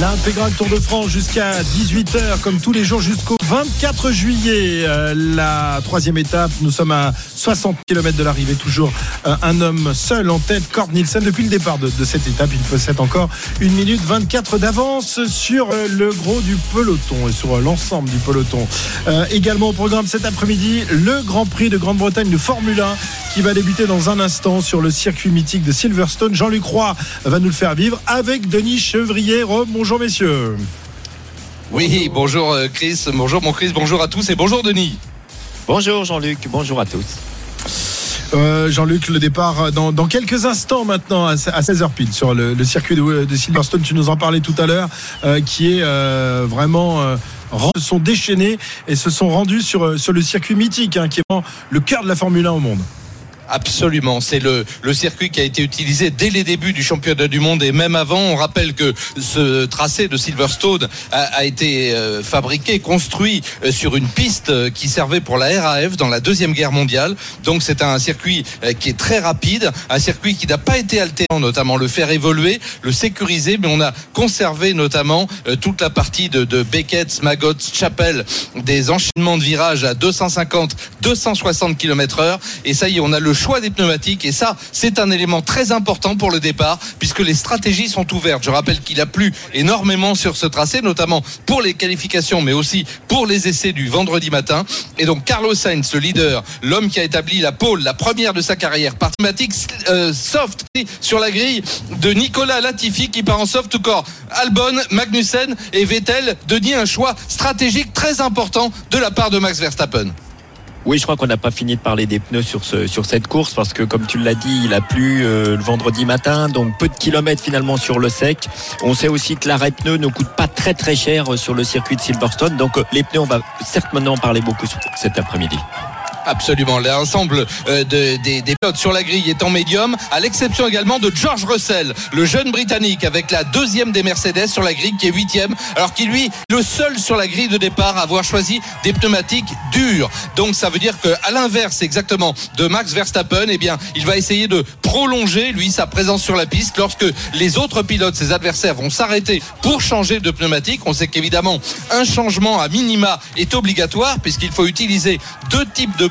L'intégral Tour de France jusqu'à 18h, comme tous les jours jusqu'au 24 juillet. Euh, la troisième étape, nous sommes à 60 km de l'arrivée. Toujours euh, un homme seul en tête, Kort Nielsen. Depuis le départ de, de cette étape, il possède encore 1 minute 24 d'avance sur euh, le gros du peloton et sur euh, l'ensemble du peloton. Euh, également au programme cet après-midi, le Grand Prix de Grande-Bretagne de Formule 1 qui va débuter dans un instant sur le circuit mythique de Silverstone. Jean-Luc Roy va nous le faire vivre avec Denis Chevrier. Re- bonjour messieurs. Oui, bonjour euh, Chris, bonjour mon Chris, bonjour à tous et bonjour Denis. Bonjour Jean-Luc, bonjour à tous. Euh, Jean-Luc, le départ dans, dans quelques instants maintenant à 16h pile sur le, le circuit de, de Silverstone. Tu nous en parlais tout à l'heure, euh, qui est euh, vraiment euh, se sont déchaînés et se sont rendus sur, euh, sur le circuit mythique, hein, qui est vraiment le cœur de la Formule 1 au monde. Absolument, c'est le, le circuit qui a été utilisé dès les débuts du championnat du monde et même avant. On rappelle que ce tracé de Silverstone a, été euh, fabriqué, construit euh, sur une piste euh, qui servait pour la RAF dans la deuxième guerre mondiale. Donc c'est un circuit qui est très rapide, un circuit qui n'a pas été altérant, notamment le faire évoluer, le sécuriser, mais on a conservé notamment toute la partie de, de Beckett, Maggot, Chapel, des enchaînements de virages à 250, 260 km heure. Et ça y est, on a le choix des pneumatiques. Et ça, c'est un élément très important pour le départ, puisque les stratégies sont ouvertes. Je rappelle qu'il a plu énormément sur ce tracé, notamment pour les qualifications, mais aussi pour les essais du vendredi matin. Et donc, Carlos Sainz, le leader, l'homme qui a établi la pole, la première de sa carrière, par pneumatique euh, soft sur la grille de Nicolas Latifi qui part en soft corps. Albon, Magnussen et Vettel, Denis, un choix stratégique très important de la part de Max Verstappen. Oui, je crois qu'on n'a pas fini de parler des pneus sur, ce, sur cette course parce que, comme tu l'as dit, il a plu euh, le vendredi matin, donc peu de kilomètres finalement sur le sec. On sait aussi que l'arrêt pneu ne coûte pas très très cher euh, sur le circuit de Silverstone, donc euh, les pneus, on va certes maintenant en parler beaucoup cet après-midi. Absolument. L'ensemble euh, de- des, pilotes sur la grille est en médium, à l'exception également de George Russell, le jeune Britannique, avec la deuxième des Mercedes sur la grille, qui est huitième, alors qu'il lui, le seul sur la grille de départ à avoir choisi des pneumatiques durs. Donc ça veut dire que, à l'inverse exactement de Max Verstappen, eh bien, il va essayer de prolonger lui sa présence sur la piste lorsque les autres pilotes, ses adversaires, vont s'arrêter pour changer de pneumatique. On sait qu'évidemment, un changement à minima est obligatoire puisqu'il faut utiliser deux types de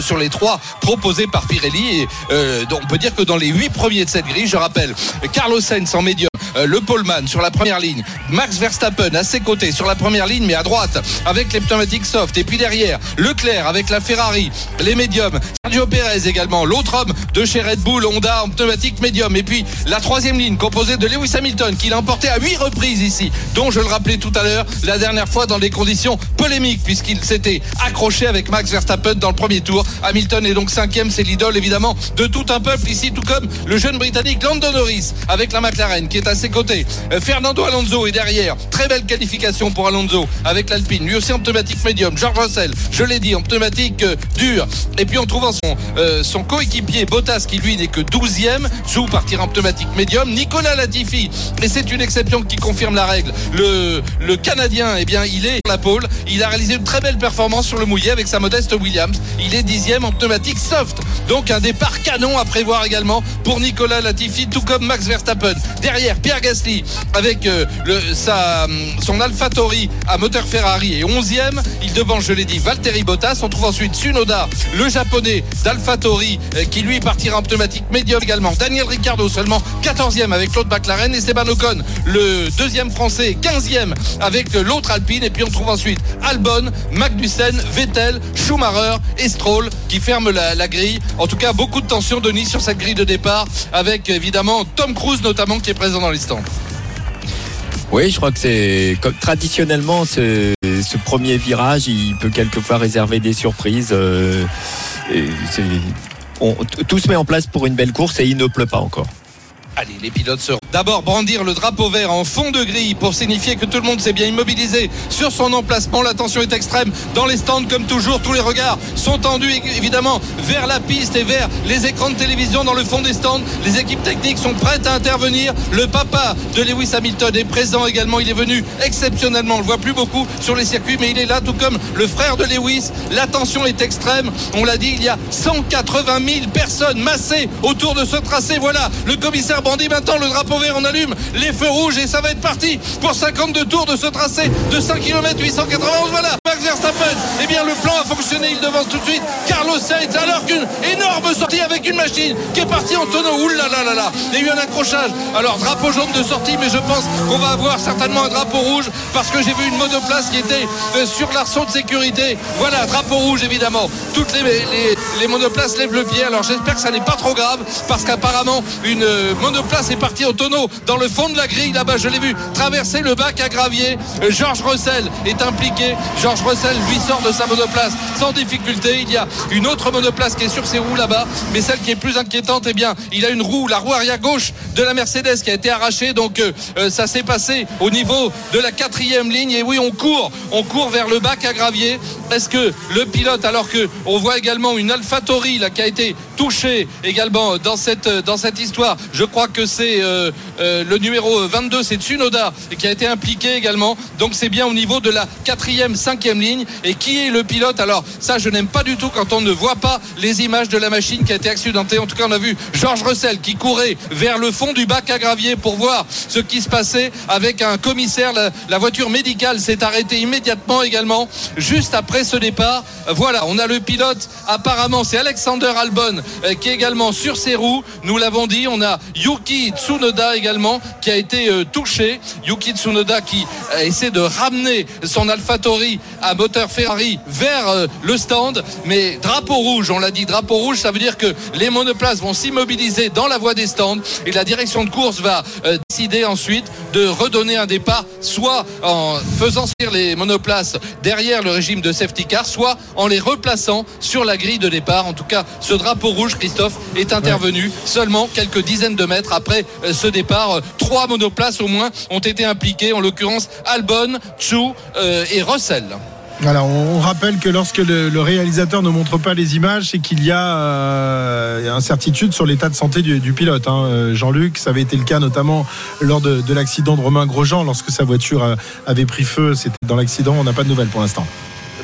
sur les trois proposés par Pirelli. Et euh, on peut dire que dans les huit premiers de cette grille, je rappelle, Carlos Sainz en médium, euh, le poleman sur la première ligne, Max Verstappen à ses côtés sur la première ligne, mais à droite avec les pneumatiques soft. Et puis derrière, Leclerc avec la Ferrari, les médiums, Sergio Perez également, l'autre homme de chez Red Bull, Honda en pneumatique médium. Et puis la troisième ligne composée de Lewis Hamilton qui l'a emporté à huit reprises ici, dont je le rappelais tout à l'heure, la dernière fois dans des conditions polémiques puisqu'il s'était accroché avec Max Verstappen dans le premier tour. Hamilton est donc cinquième, c'est l'idole évidemment de tout un peuple ici, tout comme le jeune Britannique Lando Norris avec la McLaren qui est à ses côtés. Euh, Fernando Alonso est derrière. Très belle qualification pour Alonso avec l'Alpine. Lui aussi en pneumatique médium. George Russell, je l'ai dit, en pneumatique euh, dure. Et puis en trouvant son, euh, son coéquipier Bottas qui lui n'est que 12e, sous partir en pneumatique médium. Nicolas Latifi, et c'est une exception qui confirme la règle. Le, le Canadien, eh bien, il est la pole. Il a réalisé une très belle performance sur le mouillé avec sa modeste Williams. Il est dixième en pneumatique soft. Donc un départ canon à prévoir également pour Nicolas Latifi, tout comme Max Verstappen. Derrière, Pierre Gasly avec euh, sa, son AlphaTauri à moteur Ferrari et 11e. Il devance, je l'ai dit, Valtteri Bottas. On trouve ensuite Tsunoda, le japonais d'AlphaTauri, euh, qui lui partira en pneumatique médium également. Daniel Ricciardo seulement 14e avec l'autre McLaren. Et Esteban Ocon, le deuxième français, 15e avec euh, l'autre Alpine. Et puis on trouve ensuite Albon, Magnussen, Vettel, Schumacher et Qui ferment la, grille. En tout cas, beaucoup de tension, Denis, sur cette grille de départ avec évidemment Tom Cruise notamment qui est présent dans les. Oui, je crois que c'est comme traditionnellement ce, premier virage, il peut quelquefois réserver des surprises. euh, tout se met en place pour une belle course et il ne pleut pas encore. Allez, les pilotes seront d'abord brandir le drapeau vert en fond de grille pour signifier que tout le monde s'est bien immobilisé sur son emplacement. La tension est extrême dans les stands comme toujours. Tous les regards sont tendus évidemment vers la piste et vers les écrans de télévision dans le fond des stands. Les équipes techniques sont prêtes à intervenir. Le papa de Lewis Hamilton est présent également. Il est venu exceptionnellement. On le voit plus beaucoup sur les circuits, mais il est là tout comme le frère de Lewis. La tension est extrême. On l'a dit, il y a 180 000 personnes massées autour de ce tracé. Voilà, le commissaire bandit maintenant le drapeau vert. On allume les feux rouges et ça va être parti pour 52 tours de ce tracé de 5 km 891. Voilà, Max Verstappen. Eh bien, le plan a fonctionné. Il devance tout de suite Carlos Sainz alors qu'une énorme sortie avec une machine qui est partie en tonneau. Ouh là là là là. Il y a eu un accrochage. Alors, drapeau jaune de sortie, mais je pense qu'on va avoir certainement un drapeau rouge parce que j'ai vu une monoplace qui était euh, sur l'arceau de sécurité. Voilà, drapeau rouge évidemment. Toutes les, les, les monoplaces lèvent le pied. Alors, j'espère que ça n'est pas trop grave parce qu'apparemment, une euh, monoplace est partie en tonneau dans le fond de la grille là-bas. Je l'ai vu traverser le bac à gravier. Euh, Georges Russell est impliqué. Georges Russell lui sort de sa monoplace sans difficulté. Il y a une autre monoplace qui est sur ses roues là-bas, mais celle qui est plus inquiétante, eh bien, il a une roue, la roue arrière gauche de la Mercedes qui a été arrachée. Donc euh, ça s'est passé au niveau de la quatrième ligne. Et oui, on court, on court vers le bac à gravier. Est-ce que le pilote, alors que on voit également une AlphaTauri là qui a été touchée également dans cette dans cette histoire, je crois que c'est euh, euh, le numéro 22, c'est Tsunoda qui a été impliqué également. Donc c'est bien au niveau de la quatrième, cinquième ligne. Et qui est le pilote? Alors ça, je n'aime pas du tout quand on ne voit pas les images de la machine qui a été accidentée. En tout cas, on a vu Georges Russell qui courait vers le fond du bac à gravier pour voir ce qui se passait avec un commissaire. La, la voiture médicale s'est arrêtée immédiatement également, juste après ce départ. Voilà, on a le pilote. Apparemment, c'est Alexander Albon qui est également sur ses roues. Nous l'avons dit, on a Yuki Tsunoda également qui a été euh, touché. Yuki Tsunoda qui euh, essaie de ramener son AlphaTauri à moteur Ferrari vers euh, le stand. Mais drapeau rouge, on l'a dit, drapeau rouge, ça veut dire que les monoplaces vont s'immobiliser dans la voie des stands et la direction de course va euh, décider ensuite de redonner un départ, soit en faisant sortir les monoplaces derrière le régime de safety car, soit en les replaçant sur la grille de départ. En tout cas, ce drapeau rouge, Christophe, est intervenu seulement quelques dizaines de mètres après euh, ce départ. Trois monoplaces au moins ont été impliquées, en l'occurrence Albon, Chou euh, et Russell. Voilà, on rappelle que lorsque le, réalisateur ne montre pas les images, c'est qu'il y a euh, incertitude sur l'état de santé du, pilote. hein. Jean-Luc, ça avait été le cas notamment lors de, de l'accident de Romain Grosjean, lorsque sa voiture avait pris feu. C'était dans l'accident, on n'a pas de nouvelles pour l'instant.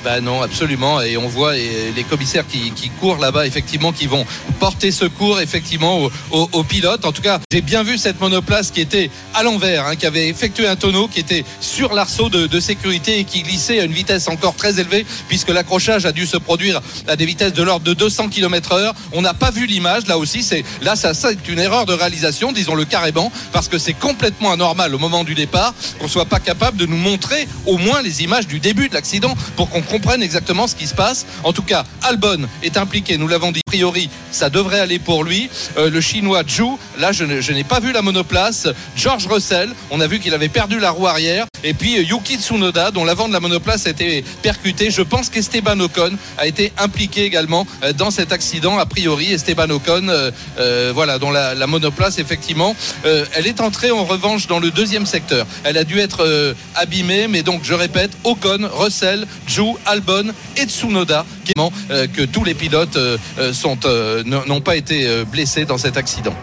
Bah non, absolument. Et on voit les commissaires qui, courent là-bas, effectivement, qui vont porter secours, effectivement, aux, pilotes. En tout cas, j'ai bien vu cette monoplace qui était à l'envers, hein, qui avait effectué un tonneau, qui était sur l'arceau de, sécurité et qui glissait à une vitesse encore très élevée, puisque l'accrochage a dû se produire à des vitesses de l'ordre de 200 km heure. On n'a pas vu l'image, là aussi. C'est là, ça, ça, c'est une erreur de réalisation, disons-le carrément, parce que c'est complètement anormal au moment du départ qu'on soit pas capable de nous montrer au moins les images du début de l'accident pour qu'on comprenne exactement ce qui se passe. En tout cas, Albon est impliqué, nous l'avons dit, a priori, ça devrait aller pour lui. Euh, le chinois Zhu, là, je n'ai pas vu la monoplace. George Russell, on a vu qu'il avait perdu la roue arrière. Et puis euh, Yuki Tsunoda, dont l'avant de la monoplace a été percuté. Je pense qu'Esteban Ocon a été impliqué également euh, dans cet accident. A priori, Esteban Ocon, euh, voilà, dont la, la monoplace, effectivement, elle est entrée en revanche dans le deuxième secteur. Elle a dû être abîmée, mais donc, je répète, Ocon, Russell, Zhu, Albon et Tsunoda, qui, que tous les pilotes n'ont pas été blessés dans cet accident.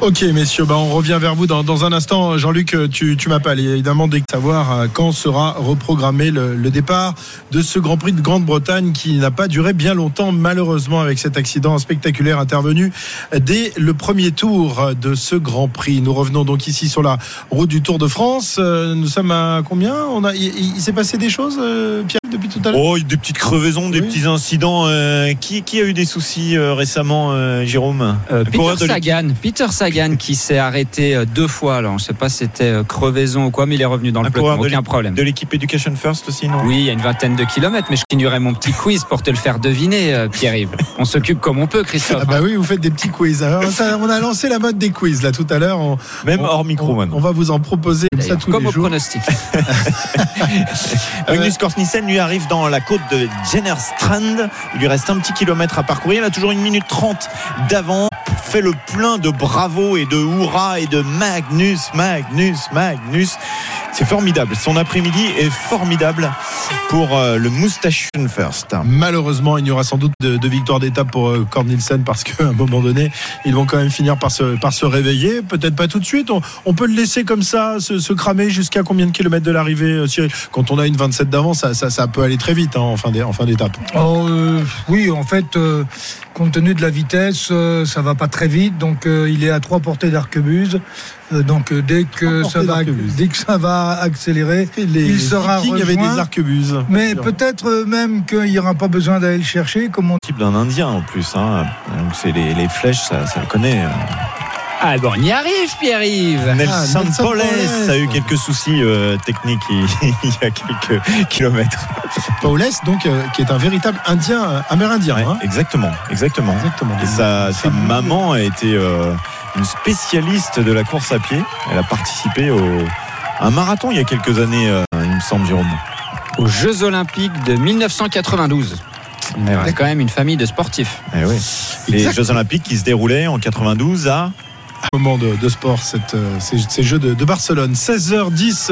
Ok, messieurs, bah, on revient vers vous dans, dans un instant. Jean-Luc, tu, tu m'appelles évidemment dès que savoir euh, quand sera reprogrammé le, le départ de ce Grand Prix de Grande-Bretagne qui n'a pas duré bien longtemps, malheureusement, avec cet accident spectaculaire intervenu dès le premier tour de ce Grand Prix. Nous revenons donc ici sur la route du Tour de France. Euh, Nous sommes à combien? On a, il, il s'est passé des choses, euh, Pierre, depuis tout à l'heure Oh, des petites crevaisons, des Oui. petits incidents. euh, qui, qui a eu des soucis euh, récemment, euh, Jérôme? Euh, Peter. Sagan, Peter Sagan qui s'est arrêté deux fois. Alors, je sais pas si c'était crevaison ou quoi, mais il est revenu dans le peloton, aucun problème. De l'équipe Education First aussi, non? Oui, il y a une vingtaine de kilomètres, mais je continuerai mon petit quiz pour te le faire deviner, euh, Pierre-Yves. On s'occupe comme on peut, Christophe. Ah bah oui, vous faites des petits quiz. Alors, ça, on a lancé la mode des quiz là tout à l'heure. Même on- hors micro on, maintenant. on va vous en proposer comme ça tous comme les au pronostic. Magnus Korsnissen lui a arrive dans la côte de Jennerstrand. Il lui reste un petit kilomètre à parcourir. Il a toujours une minute 30 d'avant. Fait le plein de bravo et de hurrah et de Magnus, Magnus, Magnus. C'est formidable. Son après-midi est formidable pour euh, le Moustachion First. Malheureusement, il y aura sans doute de, de victoire d'étape pour euh, Cord Nielsen parce qu'à un moment donné, ils vont quand même finir par se, par se réveiller. Peut-être pas tout de suite. On, on peut le laisser comme ça, se, se cramer jusqu'à combien de kilomètres de l'arrivée, euh, Cyril? Quand on a une 27 d'avance, ça, ça, ça peut aller très vite hein, en fin d'é- en fin d'étape. Oh, euh, oui, en fait, euh, compte tenu de la vitesse, euh, ça va pas très vite. Donc, euh, il est à trois portées d'arquebuse. Euh, donc, euh, dès que ça va, dès que ça va accélérer, Les, il sera rejoint. des arquebuses. Mais peut-être euh, même qu'il n'y aura pas besoin d'aller le chercher, comme on Type d'un Indien en plus. Hein. Donc c'est les, les flèches, ça, ça le connaît. Ah bon, on y arrive, Pierre-Yves. Nelson Nelson Poles a eu quelques soucis euh, techniques il, il y a quelques kilomètres. Paulès, donc, euh, qui est un véritable Indien, euh, amérindien. Ouais, hein. exactement, exactement. Exactement. Et sa, sa maman a été euh, une spécialiste de la course à pied. Elle a participé au, à un marathon il y a quelques années, euh, il me semble, Jérôme. Aux Jeux Olympiques de 1992. Mais ouais, quand même une famille de sportifs. Eh oui. Les. Jeux Olympiques qui se déroulaient en 92 à. Moment de, de sport, cette, euh, ces, ces Jeux de, de Barcelone. 16h10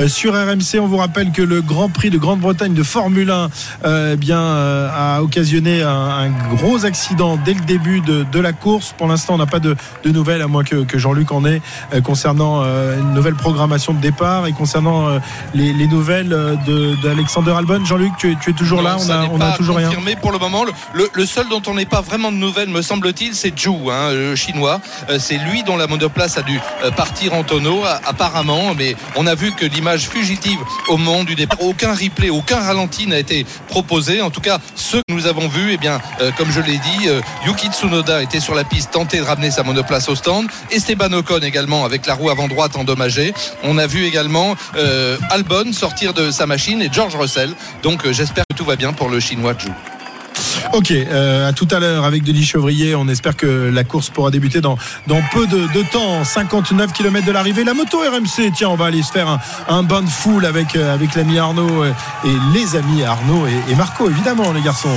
euh, sur RMC. On vous rappelle que le Grand Prix de Grande-Bretagne de Formule 1 euh, eh bien, euh, a occasionné un, un gros accident dès le début de, de la course. Pour l'instant, on n'a pas de, nouvelles, à moins que, que Jean-Luc en ait, euh, concernant une nouvelle programmation de départ et concernant les, les nouvelles de- d'Alexander Albon. Jean-Luc, tu, es- tu es toujours là On a, on toujours rien. confirmé pour le moment. Le, seul dont on n'est pas vraiment de nouvelles, me semble-t-il, c'est Zhou, hein, le chinois. C'est lui dont la monoplace a dû euh, partir en tonneau, apparemment. Mais on a vu que l'image fugitive au moment du départ, aucun replay, aucun ralenti n'a été proposé. En tout cas, ceux que nous avons vus, eh bien, euh, comme je l'ai dit, euh, Yuki Tsunoda était sur la piste, tenté de ramener sa monoplace au stand. Esteban Ocon également avec la roue avant droite endommagée. On a vu également Albon sortir de sa machine et George Russell. Donc j'espère que tout va bien pour le chinois Zhou. Ok, euh, à tout à l'heure avec Denis Chevrier. On espère que la course pourra débuter dans, dans peu de, de temps. 59 km de l'arrivée. La moto RMC, tiens, on va aller se faire un, un bain de foule avec, euh, avec l'ami Arnaud euh, et les amis Arnaud et, et Marco, évidemment, les garçons.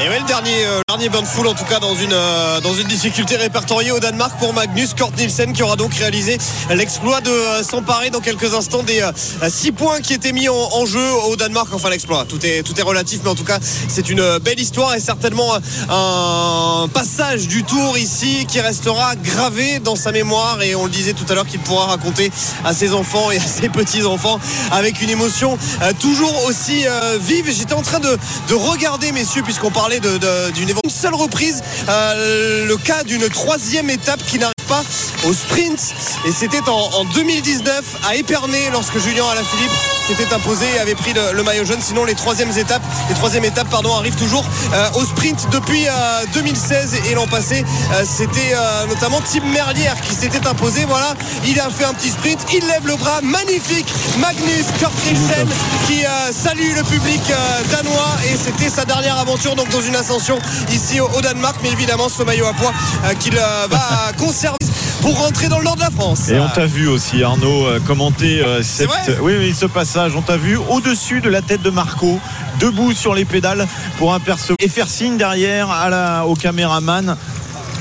Et ouais, le dernier, euh, dernier bain de foule, en tout cas, dans une, euh, dans une difficulté répertoriée au Danemark pour Magnus Kort Nielsen, qui aura donc réalisé l'exploit de euh, s'emparer dans quelques instants des 6 points qui étaient mis en, en jeu au Danemark. Enfin, l'exploit, tout est, tout est relatif, mais en tout cas, c'est une euh, belle histoire et certainement euh, un passage du tour ici qui restera gravé dans sa mémoire. Et on le disait tout à l'heure qu'il pourra raconter à ses enfants et à ses petits-enfants avec une émotion euh, toujours aussi euh, vive. J'étais en train de, de regarder, messieurs, puisqu'on d'une une seule reprise, euh, le cas d'une troisième étape qui n'arrive pas au sprint. Et c'était en, en 2019 à Épernay lorsque Julien Alaphilippe s'était imposé et avait pris le, le maillot jaune. Sinon, les troisièmes étapes, les troisièmes étapes, pardon, arrivent toujours euh, au sprint depuis euh, 2016 et l'an passé, euh, c'était euh, notamment Tim Merlière qui s'était imposé. Voilà, il a fait un petit sprint, il lève le bras, magnifique. Magnus Kort Nielsen qui euh, salue le public euh, danois et c'était sa dernière aventure donc dans une ascension ici au, au Danemark. Mais évidemment, ce maillot à poids euh, qu'il euh, va conserver pour rentrer dans le nord de la France. Et on t'a vu aussi, Arnaud, euh, commenter euh, cette, vrai oui, oui, ce passage. On t'a vu au-dessus de la tête de Marco, debout sur les pédales pour apercevoir et faire signe derrière à la, au caméraman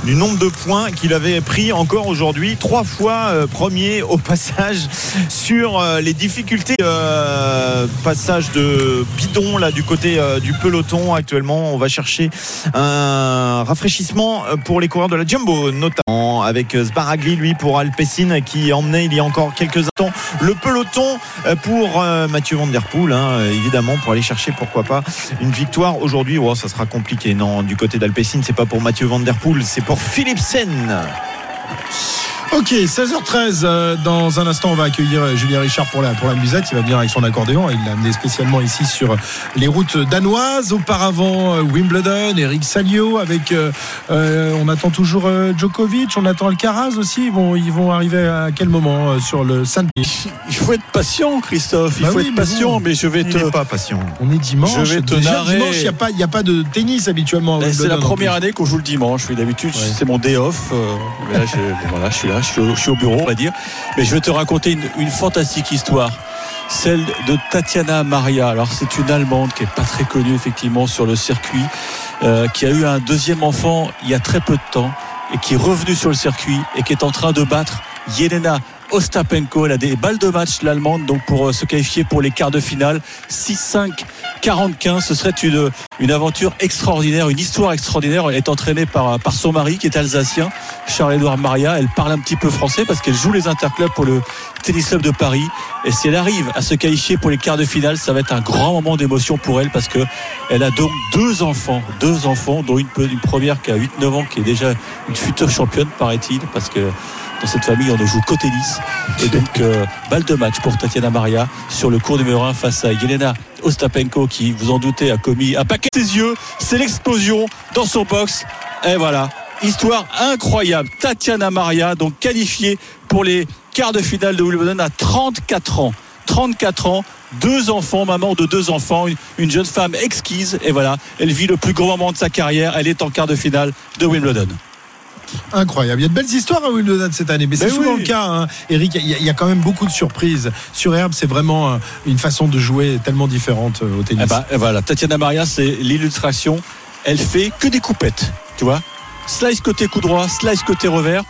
du nombre de points qu'il avait pris encore aujourd'hui, trois fois euh, premier au passage sur euh, les difficultés euh, passage de bidon là du côté euh, du peloton actuellement. On va chercher un rafraîchissement pour les coureurs de la Jumbo, notamment avec Sbaragli lui pour Alpecin qui emmenait il y a encore quelques instants le peloton pour Mathieu Van Der Poel, hein, évidemment pour aller chercher pourquoi pas une victoire aujourd'hui. Oh, ça sera compliqué. Non, du côté d'Alpecin, c'est pas pour Mathieu Van Der Poel, c'est pour Philipsen. Ok, 16h13. euh, dans un instant, on va accueillir euh, Julien Richard pour la, pour la musette. Il va venir avec son accordéon. Il l'a amené spécialement ici sur les routes danoises. Auparavant, euh, Wimbledon, Eric Salio avec. euh, on attend toujours Djokovic. On attend Alcaraz aussi. Ils vont, ils vont arriver à quel moment sur le Saint Il faut être patient, Christophe. Il Bah faut oui, être mais patient, bon. mais je vais Il te. pas patient. On est dimanche. Je vais te Déjà, narrer. dimanche, il n'y a, pas- y a pas de tennis habituellement. C'est la première année qu'on joue le dimanche. Oui, d'habitude, c'est mon day off. mais là, je, bon, voilà, je suis là, je suis, au, bureau, on va dire. Mais je vais te raconter une, une fantastique histoire celle de Tatiana Maria. Alors c'est une Allemande qui est pas très connue effectivement sur le circuit, euh, qui a eu un deuxième enfant il y a très peu de temps et qui est revenue sur le circuit et qui est en train de battre Yelena Ostapenko. Elle a des balles de match, l'Allemande, donc pour euh, se qualifier pour les quarts de finale. 6-5, 45. Ce serait une, une aventure extraordinaire, une histoire extraordinaire. Elle est entraînée par, par son mari qui est alsacien, Charles-Édouard Maria. Elle parle un petit peu français parce qu'elle joue les interclubs pour le Tennis Club de Paris. Et si elle arrive à se qualifier pour les quarts de finale, ça va être un grand moment d'émotion pour elle parce que elle a donc deux enfants, deux enfants, dont une, une première qui a 8-9 ans, qui est déjà une future championne, paraît-il, parce que dans cette famille, on ne joue qu'au tennis. Et donc, euh, balle de match pour Tatiana Maria sur le cours numéro 1 face à Yelena Ostapenko qui, vous en doutez, a commis un paquet de ses yeux. C'est l'explosion dans son box. Et voilà, histoire incroyable. Tatiana Maria, donc qualifiée pour les quarts de finale de Wimbledon à 34 ans. 34 ans, deux enfants, maman de deux enfants, une jeune femme exquise. Et voilà, elle vit le plus grand moment de sa carrière. Elle est en quart de finale de Wimbledon. Incroyable. Il y a de belles histoires à Wimbledon cette année, mais c'est Mais souvent oui. le cas. hein. Eric, il y, a- il y a quand même beaucoup de surprises. Sur herbe, c'est vraiment euh, une façon de jouer tellement différente euh, au tennis. Eh ben, eh voilà, Tatiana Maria, c'est l'illustration. Elle fait que des coupettes, tu vois. Slice côté coup droit, slice côté revers.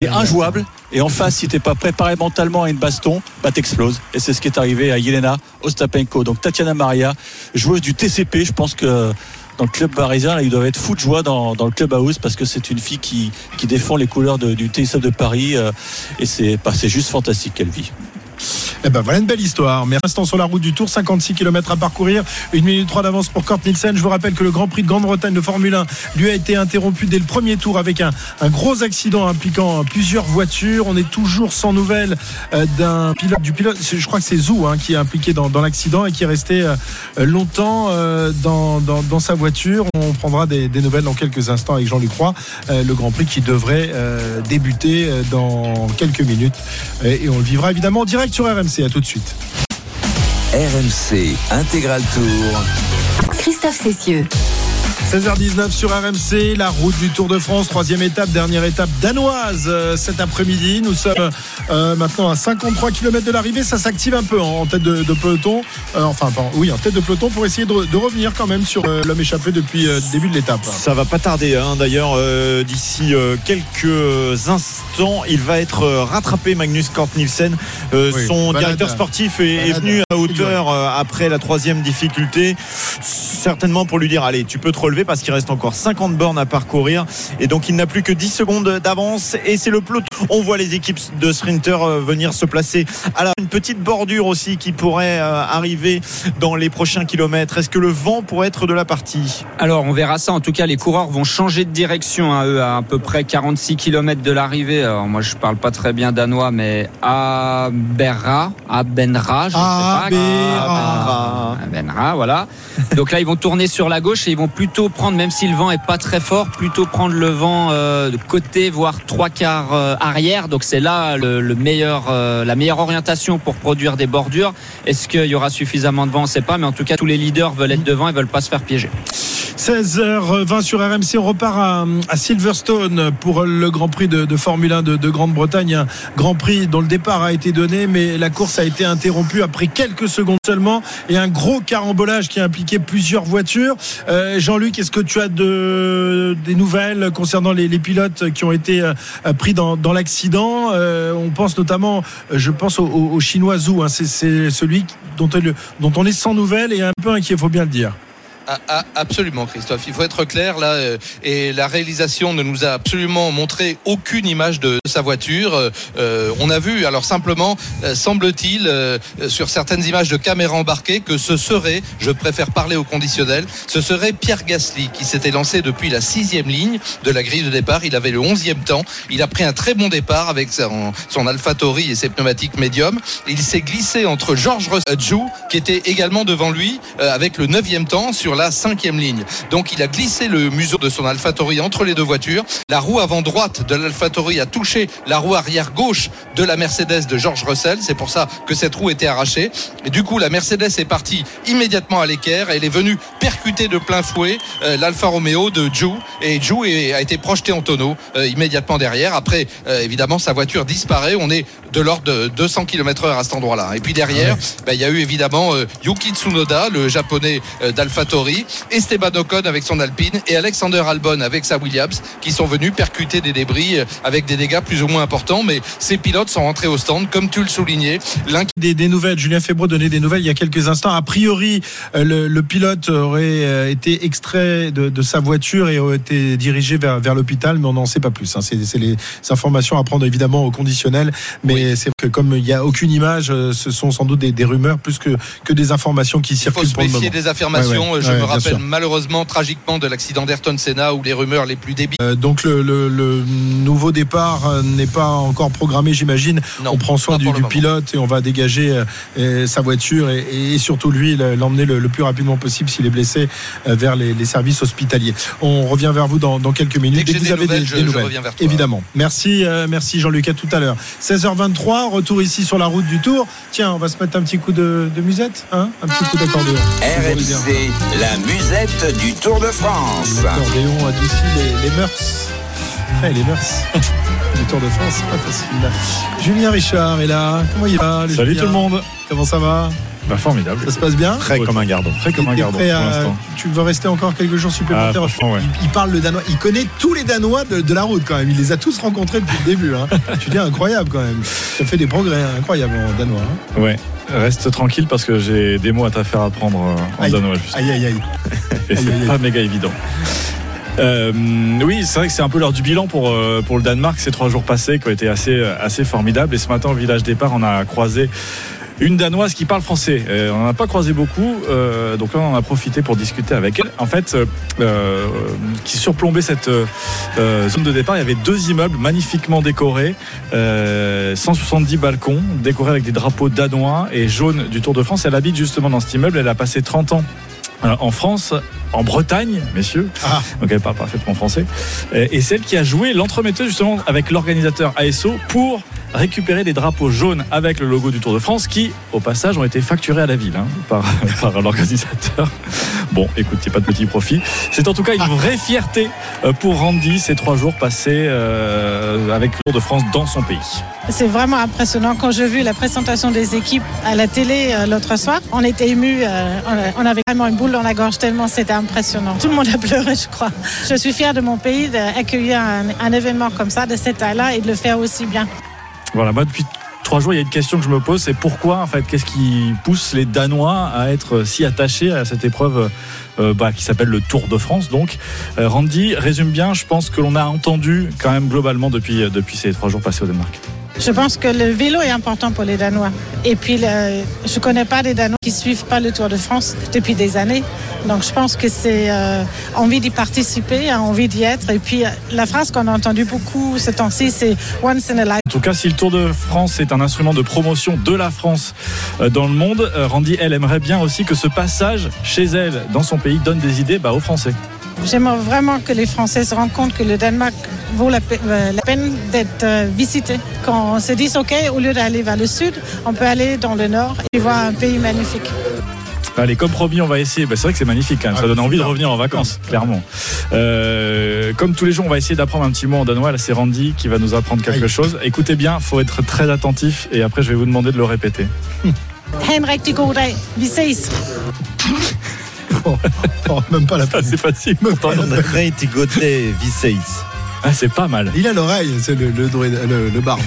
C'est injouable. Et en face, si t'es pas préparé mentalement à une baston, bah t'exploses. Et c'est ce qui est arrivé à Yelena Ostapenko. Donc Tatiana Maria, joueuse du TCP, je pense que dans le club parisien, là, ils doivent être fous de joie dans, le club house parce que c'est une fille qui, défend les couleurs du Club de Paris. euh, et c'est c'est juste fantastique qu'elle vit. Eh ben voilà une belle histoire. Mais instant sur la route du Tour, 56 km à parcourir, 1 minute 3 d'avance pour Kort Nielsen. Je vous rappelle que le Grand Prix de Grande-Bretagne de Formule 1 lui a été interrompu dès le premier tour avec un, gros accident impliquant plusieurs voitures. On est toujours sans nouvelles euh, d'un pilote, du pilote. Je crois que c'est Zou hein, qui est impliqué dans, dans l'accident et qui est resté euh, longtemps euh, dans, dans, dans sa voiture. On prendra des, des nouvelles dans quelques instants avec Jean-Luc Roy. Le Grand Prix qui devrait débuter dans quelques minutes. Et, et on le vivra évidemment en direct sur RMC. À tout de suite. RMC Intégral Tour. Christophe Cessieux. 16h19 sur RMC, la route du Tour de France, troisième étape, dernière étape danoise euh, cet après-midi. Nous sommes euh, maintenant à 53 km de l'arrivée, ça s'active un peu en, en tête de, de peloton, Euh, enfin pardon, oui en tête de peloton pour essayer de, de revenir quand même sur euh, l'homme échappé depuis le début de l'étape. Ça va pas tarder, hein. d'ailleurs, d'ici quelques instants, il va être rattrapé, Magnus Kort Nielsen. Oui, son balade. directeur sportif est, est venu à hauteur après la troisième difficulté, certainement pour lui dire allez, tu peux te relever parce qu'il reste encore 50 bornes à parcourir et donc il n'a plus que 10 secondes d'avance et c'est le peloton. On voit les équipes de sprinters euh, venir se placer à la une petite bordure aussi qui pourrait euh, arriver dans les prochains kilomètres. Est-ce que le vent pourrait être de la partie? Alors on verra ça. En tout cas, les coureurs vont changer de direction à eux à à peu près 46 km de l'arrivée. Alors moi, je parle pas très bien danois, mais à Berra, à Benra, je sais pas. Benra, voilà. Donc là, ils vont tourner sur la gauche et ils vont plutôt prendre, même si le vent est pas très fort, plutôt prendre le vent euh, de côté, voire trois quarts euh, arrière. Donc c'est là le, le meilleur, euh, la meilleure orientation pour produire des bordures. Est-ce qu'il y aura suffisamment de vent? On ne sait pas, mais en tout cas, tous les leaders veulent être devant et veulent pas se faire piéger. 16h20 sur RMC, on repart à, à Silverstone pour le Grand Prix de, de Formule 1 de, de Grande-Bretagne. Un Grand Prix dont le départ a été donné, mais la course a été interrompue après quelques secondes seulement et un gros carambolage qui a impliqué plusieurs voitures. Euh, Jean-Luc, est-ce que tu as de, des nouvelles concernant les, pilotes qui ont été euh, pris dans, l'accident? Euh, On pense notamment, euh, je pense au, chinois Zhou, hein, c'est, celui dont, dont on est sans nouvelles et un peu inquiet, faut bien le dire. Ah, ah, absolument, Christophe. Il faut être clair là. euh, et la réalisation ne nous a absolument montré aucune image de sa voiture. Euh, euh, on a vu, alors simplement, semble-t-il, sur certaines images de caméra embarquées, que ce serait, je préfère parler au conditionnel, ce serait Pierre Gasly qui s'était lancé depuis la sixième ligne de la grille de départ. Il avait le onzième temps. Il a pris un très bon départ avec son, son AlphaTauri et ses pneumatiques médium. Il s'est glissé entre George Russell, qui était également devant lui, avec le neuvième temps sur la cinquième ligne. Donc il a glissé le museau de son AlphaTauri entre les deux voitures. La roue avant droite de l'AlphaTauri a touché la roue arrière gauche de la Mercedes de George Russell. C'est pour ça que cette roue était arrachée. Et du coup, la Mercedes est partie immédiatement à l'équerre. Elle est venue percuter de plein fouet euh, l'Alfa Romeo de Joe. Et est- a été projeté en tonneau euh, immédiatement derrière. Après, euh, évidemment, sa voiture disparaît. On est de l'ordre de 200 km/h à cet endroit-là. Et puis derrière, bah, il y a eu évidemment euh, Yuki Tsunoda, le japonais euh, Esteban Ocon avec son Alpine et Alexander Albon avec sa Williams qui sont venus percuter des débris euh, avec des dégâts plus ou moins importants. Mais ces pilotes sont rentrés au stand, comme tu le soulignais. L'un des, des nouvelles. Julien Febro donnait des nouvelles il y a quelques instants. A priori, euh, le, le pilote aurait euh, été extrait de, de sa voiture et aurait été dirigé vers, vers l'hôpital, mais on n'en sait pas plus. hein. C'est c'est les informations à prendre évidemment au conditionnel, mais c'est que comme il n'y a aucune image, ce sont sans doute des, des rumeurs plus que, que des informations qui Il faut circulent se pour le moment. méfier des affirmations. Ouais, ouais, Je ouais, me rappelle malheureusement tragiquement de l'accident d'Ayrton Senna où les rumeurs les plus débiles. Euh, donc le, le- le nouveau départ euh, n'est pas encore programmé, j'imagine. On prend soin du, pilote et on va dégager euh, sa voiture et, et surtout lui le- l'emmener le, le plus rapidement possible s'il est blessé euh, vers les, les services hospitaliers. On revient vers vous dans, dans quelques minutes. Dès que vous des avez nouvelles, des, je- des je nouvelles, reviens vers toi. évidemment. Merci, euh, merci Jean-Luc. À tout à l'heure. 16h23, retour ici sur la route du Tour. Tiens, on va se mettre un petit coup de, de musette, hein? Un petit coup d'accordéon. La musette du Tour de France. L'accordéon adoucit les, les mœurs. Ouais, les mœurs. du Tour de France, c'est pas facile. Julien Richard est là. Comment il va Salut Julien tout le monde. Comment ça va? Bah, formidable. Ça se passe bien Très comme un gardon. Très comme un gardon prêt pour à- l'instant. Tu veux rester encore quelques jours supplémentaires Ah, ouais. il, il parle le danois. Il connaît tous les Danois de, de la route quand même. Il les a tous rencontrés depuis le début. Hein. tu dis incroyable quand même. Tu as fait des progrès hein, incroyables en danois. hein. Ouais. Reste tranquille parce que j'ai des mots à te faire apprendre euh, en Aïe. danois. juste. Aïe aïe aïe. Et c'est aïe. pas méga évident. Euh, oui, c'est vrai que c'est un peu l'heure du bilan pour, euh, pour le Danemark. Ces trois jours passés qui ont été assez, assez formidables. Et ce matin, au village départ, on a croisé une Danoise qui parle français. Euh, on n'en a pas croisé beaucoup. euh, donc là, on en a profité pour discuter avec elle. En fait, euh, qui surplombait cette zone de départ, il y avait deux immeubles magnifiquement décorés. euh, 170 balcons décorés avec des drapeaux danois et jaunes du Tour de France. Elle habite justement dans cet immeuble. Elle a passé 30 ans en France, en Bretagne, messieurs. Ah. Donc elle parle parfaitement français. Euh, Et celle qui a joué l'entremetteuse justement avec l'organisateur ASO pour récupérer des drapeaux jaunes avec le logo du Tour de France qui, au passage, ont été facturés à la ville hein, par, par l'organisateur. Bon, écoute, il n'y a pas de petit profit. C'est en tout cas une vraie fierté euh, pour Randy ces trois jours passés euh, avec le Tour de France dans son pays. C'est vraiment impressionnant. Quand j'ai vu la présentation des équipes à la télé euh, l'autre soir, on était émus. euh, on avait vraiment une boule dans la gorge tellement c'était impressionnant. Tout le monde a pleuré, je crois. Je suis fière de mon pays d'accueillir un, événement comme ça, de cette taille-là, et de le faire aussi bien. Voilà, moi depuis trois jours, il y a une question que je me pose, c'est pourquoi en fait, qu'est-ce qui pousse les Danois à être si attachés à cette épreuve euh, bah, qui s'appelle le Tour de France. Donc, Euh, Randy résume bien, je pense que l'on a entendu quand même globalement depuis euh, depuis ces trois jours passés au Danemark. Je pense que le vélo est important pour les Danois. Et puis, je ne connais pas des Danois qui suivent pas le Tour de France depuis des années. Donc, je pense que c'est euh, envie d'y participer, hein, envie d'y être. Et puis, euh, la phrase qu'on a entendue beaucoup ce temps-ci, c'est once in a life. En tout cas, si le Tour de France est un instrument de promotion de la France euh, dans le monde, Randy, elle aimerait bien aussi que ce passage chez elle, dans son pays, donne des idées bah, aux Français. J'aimerais vraiment que les Français se rendent compte que le Danemark vaut la, pe- euh, la peine d'être euh, visité. Quand on se dit, OK, au lieu d'aller vers le sud, on peut aller dans le nord et voir un pays magnifique. Allez, comme promis, on va essayer. Bah, c'est vrai que c'est magnifique quand même. Ça Ah, donne envie de revenir en vacances, clairement. Euh, comme tous les jours, on va essayer d'apprendre un petit mot en danois. Là, c'est Randy qui va nous apprendre quelque Aïe. chose. Écoutez bien, faut être très attentif. Et après, je vais vous demander de le répéter. Oh, oh, même pas la Ah, peine. c'est facile. Viseis. Ah, c'est pas mal. Il a l'oreille, c'est le, le, druide, le, le barde.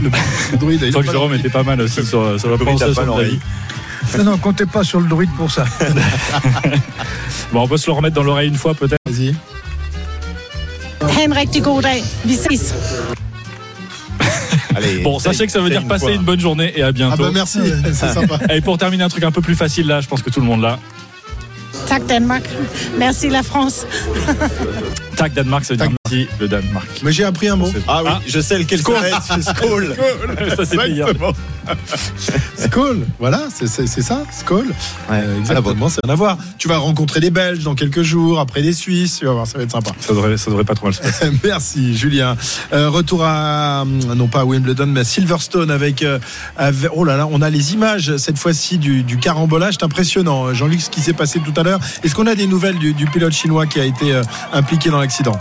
Le, le druide. Je a crois que Jérôme était pas mal aussi sur, sur la prononciation de l'oreille. Non, non, comptez pas sur le druide pour ça. Bon, on peut se le remettre dans l'oreille une fois peut-être. Vas-y. Allez, Bon, sachez que ça veut dire une passer fois. une bonne journée et à Ah bientôt. bah merci, c'est sympa. Et pour terminer un truc un peu plus facile là, je pense que tout le monde l'a. Tak Danmark. Merci la France. Tac Danemark, ça veut dire merci le Danemark. Mais j'ai appris un mot. Ah oui, je sais lequel. C'est. Ça c'est payant. Exactement. Skoll, voilà, c'est c'est- c'est ça, Skoll. Euh, exactement, ça n'a rien à voir. Tu vas rencontrer des Belges dans quelques jours, après des Suisses, tu vas voir, ça va être sympa. Ça devrait, ça devrait pas trop mal se passer. Merci Julien. Euh, retour à non pas à Wimbledon mais à Silverstone avec, euh, avec- oh là là on a les images cette fois-ci du, du carambolage c'est impressionnant Jean-Luc ce qui s'est passé tout à l'heure est-ce qu'on a des nouvelles du, du pilote chinois qui a été euh, impliqué dans l'accident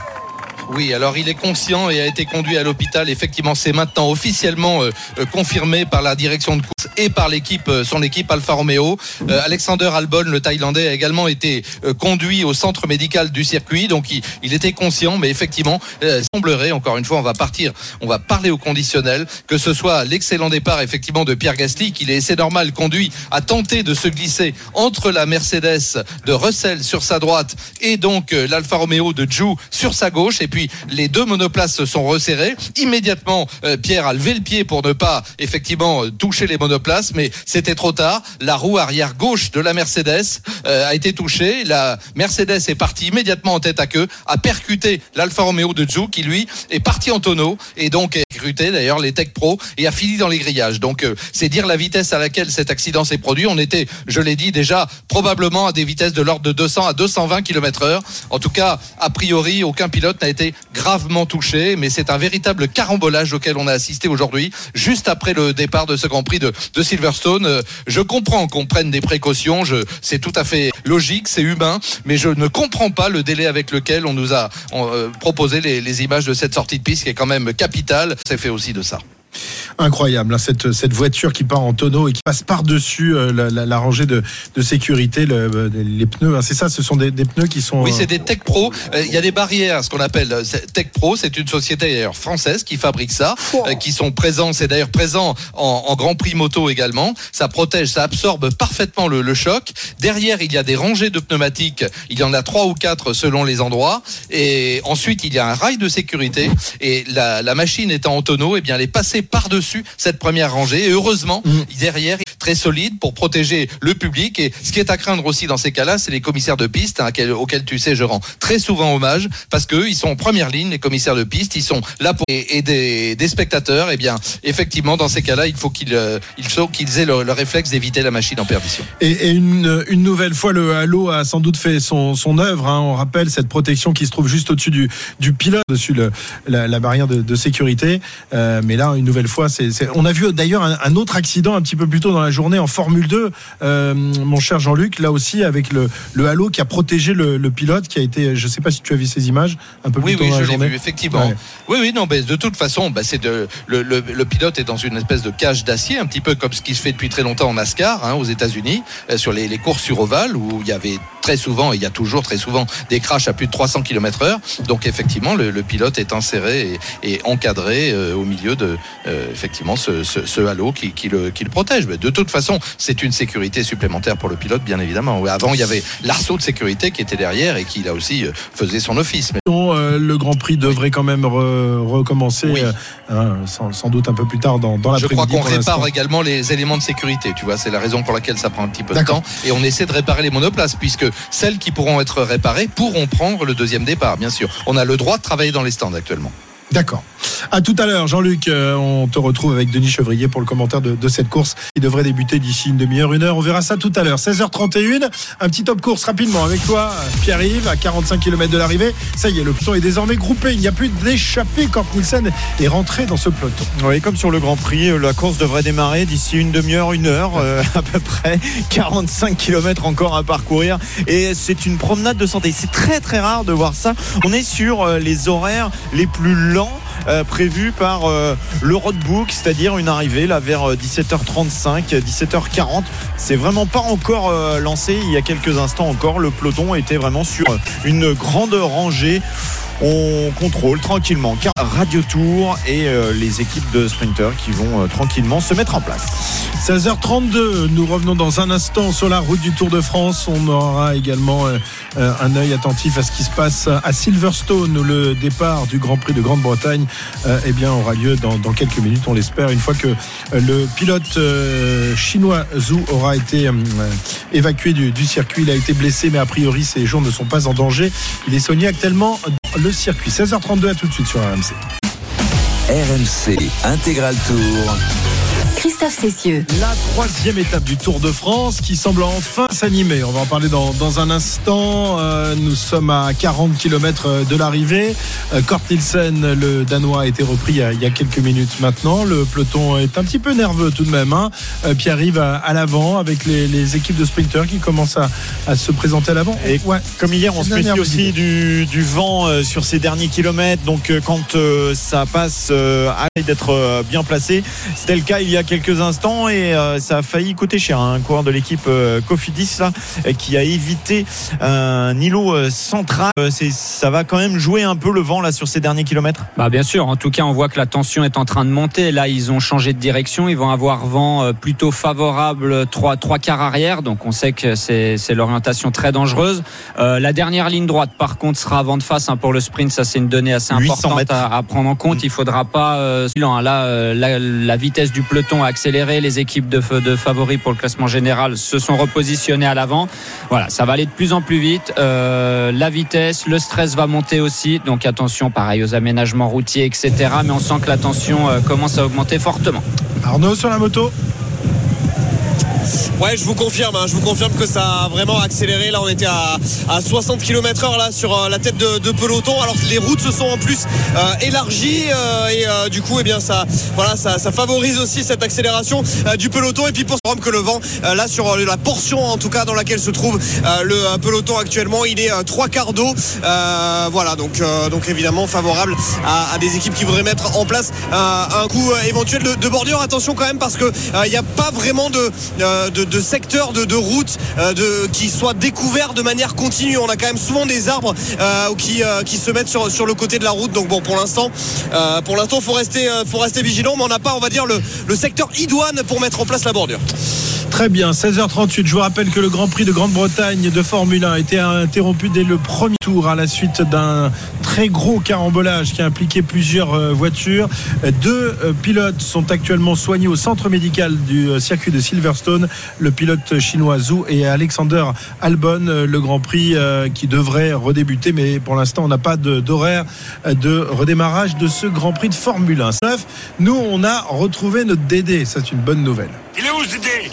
Oui, alors il est conscient et a été conduit à l'hôpital. Effectivement, c'est maintenant officiellement euh, euh, confirmé par la direction de course et par l'équipe, euh, son équipe Alfa Romeo. Alexander Albon, le Thaïlandais, a également été conduit au centre médical du circuit. Donc il, était conscient, mais effectivement, il semblerait, encore une fois, on va partir, on va parler au conditionnel, que ce soit l'excellent départ effectivement de Pierre Gasly, qu'il est, normal, conduit à tenter de se glisser entre la Mercedes de Russell sur sa droite et donc l'Alfa Romeo de Zhou sur sa gauche. Les deux monoplaces se sont resserrés. Immédiatement, euh, Pierre a levé le pied pour ne pas effectivement euh, toucher les monoplaces, mais c'était trop tard. La roue arrière gauche de la Mercedes euh, a été touchée. La Mercedes est partie immédiatement en tête à queue, a percuté l'Alfa Romeo de Zhou qui lui est parti en tonneau et donc d'ailleurs les Tech Pro et a fini dans les grillages. Donc euh, c'est dire la vitesse à laquelle cet accident s'est produit. On était, je l'ai dit déjà, probablement à des vitesses de l'ordre de 200 à 220 km heure. En tout cas, a priori, aucun pilote n'a été gravement touché, mais c'est un véritable carambolage auquel on a assisté aujourd'hui, juste après le départ de ce Grand Prix de, de Silverstone. Euh, Je comprends qu'on prenne des précautions, c'est tout à fait logique, c'est humain, mais je ne comprends pas le délai avec lequel on nous a euh, proposé les, les images de cette sortie de piste qui est quand même capitale. C'est fait aussi de ça. Incroyable hein, cette, cette voiture qui part en tonneau et qui passe par-dessus euh, la, la- la rangée de, de sécurité le- les pneus hein, c'est ça ce sont des, des pneus qui sont Oui, euh, c'est des Tech Pro. Euh, Il y a des barrières, ce qu'on appelle euh, Tech Pro. C'est une société d'ailleurs française qui fabrique ça, euh, qui sont présents. C'est d'ailleurs présent en, en Grand Prix moto également. Ça protège, ça absorbe parfaitement le, le choc. Derrière, il y a des rangées de pneumatiques. Il y en a trois ou quatre selon les endroits. Et ensuite, il y a un rail de sécurité. Et la, la machine étant en tonneau, eh bien, elle est passée par-dessus cette première rangée. Et heureusement, derrière, très solide pour protéger le public. Et ce qui est à craindre aussi dans ces cas-là, c'est les commissaires de piste, hein, quel- auxquels tu sais, je rends très souvent hommage, parce qu'eux, ils sont en première ligne, les commissaires de piste, ils sont là pour et, et des, spectateurs. Et bien, effectivement, dans ces cas-là, il faut qu'ils euh, il faut aient le, le réflexe d'éviter la machine en perdition. Et, une, nouvelle fois, le Halo a sans doute fait son, œuvre. hein. On rappelle cette protection qui se trouve juste au-dessus du, du pilote, dessus le, la, barrière de, sécurité. Euh, mais là, une nouvelle fois, c'est- on a vu d'ailleurs un, un autre accident un petit peu plus tôt dans la journée en Formule 2, euh, mon cher Jean-Luc, là aussi avec le, le Halo qui a protégé le, le pilote, qui a été, je sais pas si tu as vu ces images, un peu plus Oui, tôt oui, dans je la l'ai journée. vu, effectivement. Ouais. Oui, oui, non, mais de toute façon, bah, c'est de, le, le, le pilote est dans une espèce de cage d'acier, un petit peu comme ce qui se fait depuis très longtemps en NASCAR, hein, aux États-Unis, euh, sur les, les courses sur ovale, où il y avait très souvent, et il y a toujours très souvent, des crashs à plus de 300 km/h. Donc, effectivement, le, le pilote est inséré et, et encadré euh, au milieu de, effectivement, ce, ce, ce halo qui, qui, le, qui le protège. Mais de toute façon, c'est une sécurité supplémentaire pour le pilote, bien évidemment. Avant, il y avait l'arceau de sécurité qui était derrière et qui, là aussi, euh, faisait son office. Mais Euh, le Grand Prix devrait quand même re- recommencer, Oui. euh, hein, sans, sans doute un peu plus tard dans, dans Je l'après-midi. crois qu'on répare également les éléments de sécurité, tu vois, c'est la raison pour laquelle ça prend un petit peu de temps. Et on essaie de réparer les monoplaces, puisque celles qui pourront être réparées pourront prendre le deuxième départ, bien sûr. On a le droit de travailler dans les stands actuellement. D'accord. À tout à l'heure, Jean-Luc. euh, on te retrouve avec Denis Chevrier pour le commentaire de, cette course qui devrait débuter d'ici une demi-heure, une heure. On verra ça tout à l'heure. 16h31. Un petit top course rapidement avec toi, Pierre-Yves, à 45 km de l'arrivée. Ça y est, le peloton est désormais groupé. Il n'y a plus d'échappée. Kort Nielsen est rentré dans ce peloton. Oui, comme sur le Grand Prix, euh, la course devrait démarrer d'ici une demi-heure, une heure euh, à peu près. 45 km encore à parcourir. Et c'est une promenade de santé. C'est très très rare de voir ça. On est sur les horaires les plus lents. euh, prévus par euh, le roadbook, c'est-à-dire une arrivée là vers euh, 17h35, 17h40. C'est vraiment pas encore euh, lancé. Il y a quelques instants encore, le peloton était vraiment sur euh, une grande rangée. On contrôle tranquillement car Radio Tour et euh, les équipes de sprinters qui vont euh, tranquillement se mettre en place. 16h32, nous revenons dans un instant sur la route du Tour de France. On aura également euh, euh, un œil attentif à ce qui se passe à Silverstone, le départ du Grand Prix de Grande-Bretagne euh, eh bien, aura lieu dans, dans quelques minutes, on l'espère, une fois que euh, le pilote euh, chinois Zhu aura été évacué du, du circuit. Il a été blessé, mais a priori, ses jours ne sont pas en danger. Il est soigné actuellement le circuit. 16h32 à tout de suite sur RMC. RMC Intégral Tour. Christophe Cessieux. La troisième étape du Tour de France qui semble enfin s'animer. On va en parler dans, dans un instant. Euh, nous sommes à 40 km de l'arrivée. Euh, Kort Nielsen, le Danois, a été repris il y a, il y a quelques minutes maintenant. Le peloton est un petit peu nerveux tout de même. Hein. Euh, puis arrive à, à l'avant avec les, les équipes de sprinters qui commencent à, à se présenter à l'avant. Et Ouais. Comme hier, on se méfie aussi du, du vent euh, sur ces derniers kilomètres. Donc, euh, quand euh, ça passe, euh, à d'être euh, bien placé. C'était le cas il y a quelques instants et euh, ça a failli coûter cher. hein. Un coureur de l'équipe euh, Cofidis là, euh, qui a évité un îlot euh, central. Ça va quand même jouer un peu le vent là sur ces derniers kilomètres. Bah bien sûr, en tout cas on voit que la tension est en train de monter. Là ils ont changé de direction, ils vont avoir vent plutôt favorable trois trois quarts arrière, donc on sait que c'est l'orientation très dangereuse. Euh, la dernière ligne droite par contre sera vent de face hein, pour le sprint, ça c'est une donnée assez 800 importante à, à prendre en compte. Il faudra pas euh, là la, la vitesse du peloton a accéléré, les équipes de, de favoris pour le classement général se sont repositionnées à l'avant. Voilà, ça va aller de plus en plus vite. Euh, la vitesse, le stress va monter aussi. Donc attention, pareil aux aménagements routiers, etc. Mais on sent que la tension euh, commence à augmenter fortement. Arnaud sur la moto? Ouais, je vous confirme, hein, je vous confirme que ça a vraiment accéléré. Là, on était à, à 60 km/h là sur euh, la tête de, peloton. Alors les routes se sont en plus euh, élargies euh, et du coup, eh bien, ça, voilà, ça, ça favorise aussi cette accélération du peloton. Et puis pour que le vent, là sur la portion en tout cas dans laquelle se trouve le peloton actuellement, il est trois quarts d'eau. Voilà, donc, donc évidemment favorable à, des équipes qui voudraient mettre en place un coup éventuel de, de bordure. Attention quand même parce que il n'y a pas vraiment de, de, de secteur de, de route euh, de, qui soit découvert de manière continue. On a quand même souvent des arbres euh, qui, euh, se mettent sur, le côté de la route. Donc bon, pour l'instant, euh, pour l'instant, faut rester, euh, faut rester vigilant, mais on n'a pas, on va dire, le, le secteur idoine pour mettre en place la bordure. Très bien, 16h38. Je vous rappelle que le Grand Prix de Grande-Bretagne de Formule 1 a été interrompu dès le premier tour à la suite d'un très gros carambolage qui a impliqué plusieurs euh, voitures. Deux euh, pilotes sont actuellement soignés au centre médical du euh, circuit de Silverstone. Le pilote chinois Zhou et Alexander Albon. Le Grand Prix qui devrait redébuter, mais pour l'instant, on n'a pas d'horaire de redémarrage de ce Grand Prix de Formule 1. Neuf, Nous, on a retrouvé notre Dédé. C'est une bonne nouvelle. Il est où ce dé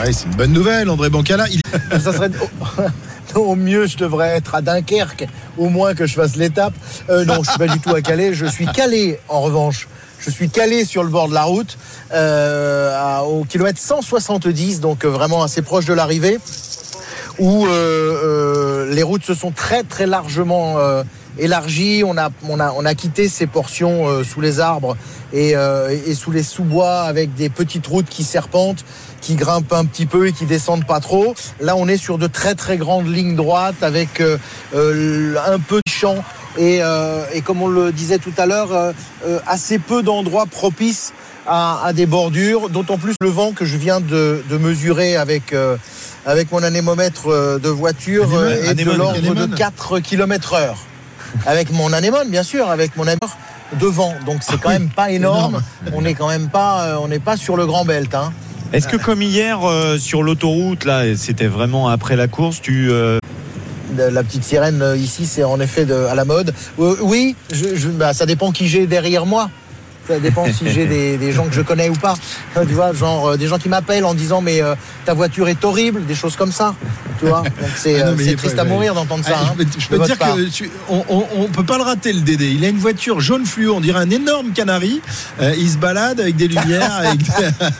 Ouais, c'est une bonne nouvelle, André Bancala. Il... ça serait au, mieux je devrais être à Dunkerque au moins que je fasse l'étape. Euh, non je suis pas du tout à Calais je suis calé en revanche. Je suis calé sur le bord de la route euh, à- au kilomètre 170 donc euh, vraiment assez proche de l'arrivée où euh, euh, les routes se sont très très largement élargies. On a, on, a, on a quitté ces portions euh, sous les arbres et, euh, et sous les sous-bois avec des petites routes qui serpentent, qui grimpent un petit peu et qui descendent pas trop. Là, on est sur de très très grandes lignes droites avec euh, un peu de champ et, et comme on le disait tout à l'heure, assez peu d'endroits propices à, à des bordures, d'autant plus le vent que je viens de, de mesurer avec, euh, avec mon anémomètre de voiture Anémone, est de l'ordre de anémone. 4 km heure. Avec mon anémone, bien sûr, avec mon anémone de vent. Donc c'est quand même pas énorme. On n'est quand même pas, euh, on n'est pas sur le grand belt. Hein. Est-ce que comme hier euh, sur l'autoroute, là, c'était vraiment après la course, tu euh, La petite sirène euh, ici, c'est en effet de- à la mode. Euh, oui, je, je- bah, ça dépend qui j'ai derrière moi. Ça dépend si j'ai des, des gens que je connais ou pas. Euh, Tu vois, genre euh, des gens qui m'appellent en disant mais euh, ta voiture est horrible, des choses comme ça. Tu vois, c'est Ah triste pas- à mourir d'entendre ça. Ah, hein, je peux, je de peux te dire part. que tu- on, on peut pas le rater le Dédé. Il a une voiture jaune fluo, on dirait un énorme canari. Euh, il se balade avec des lumières, avec,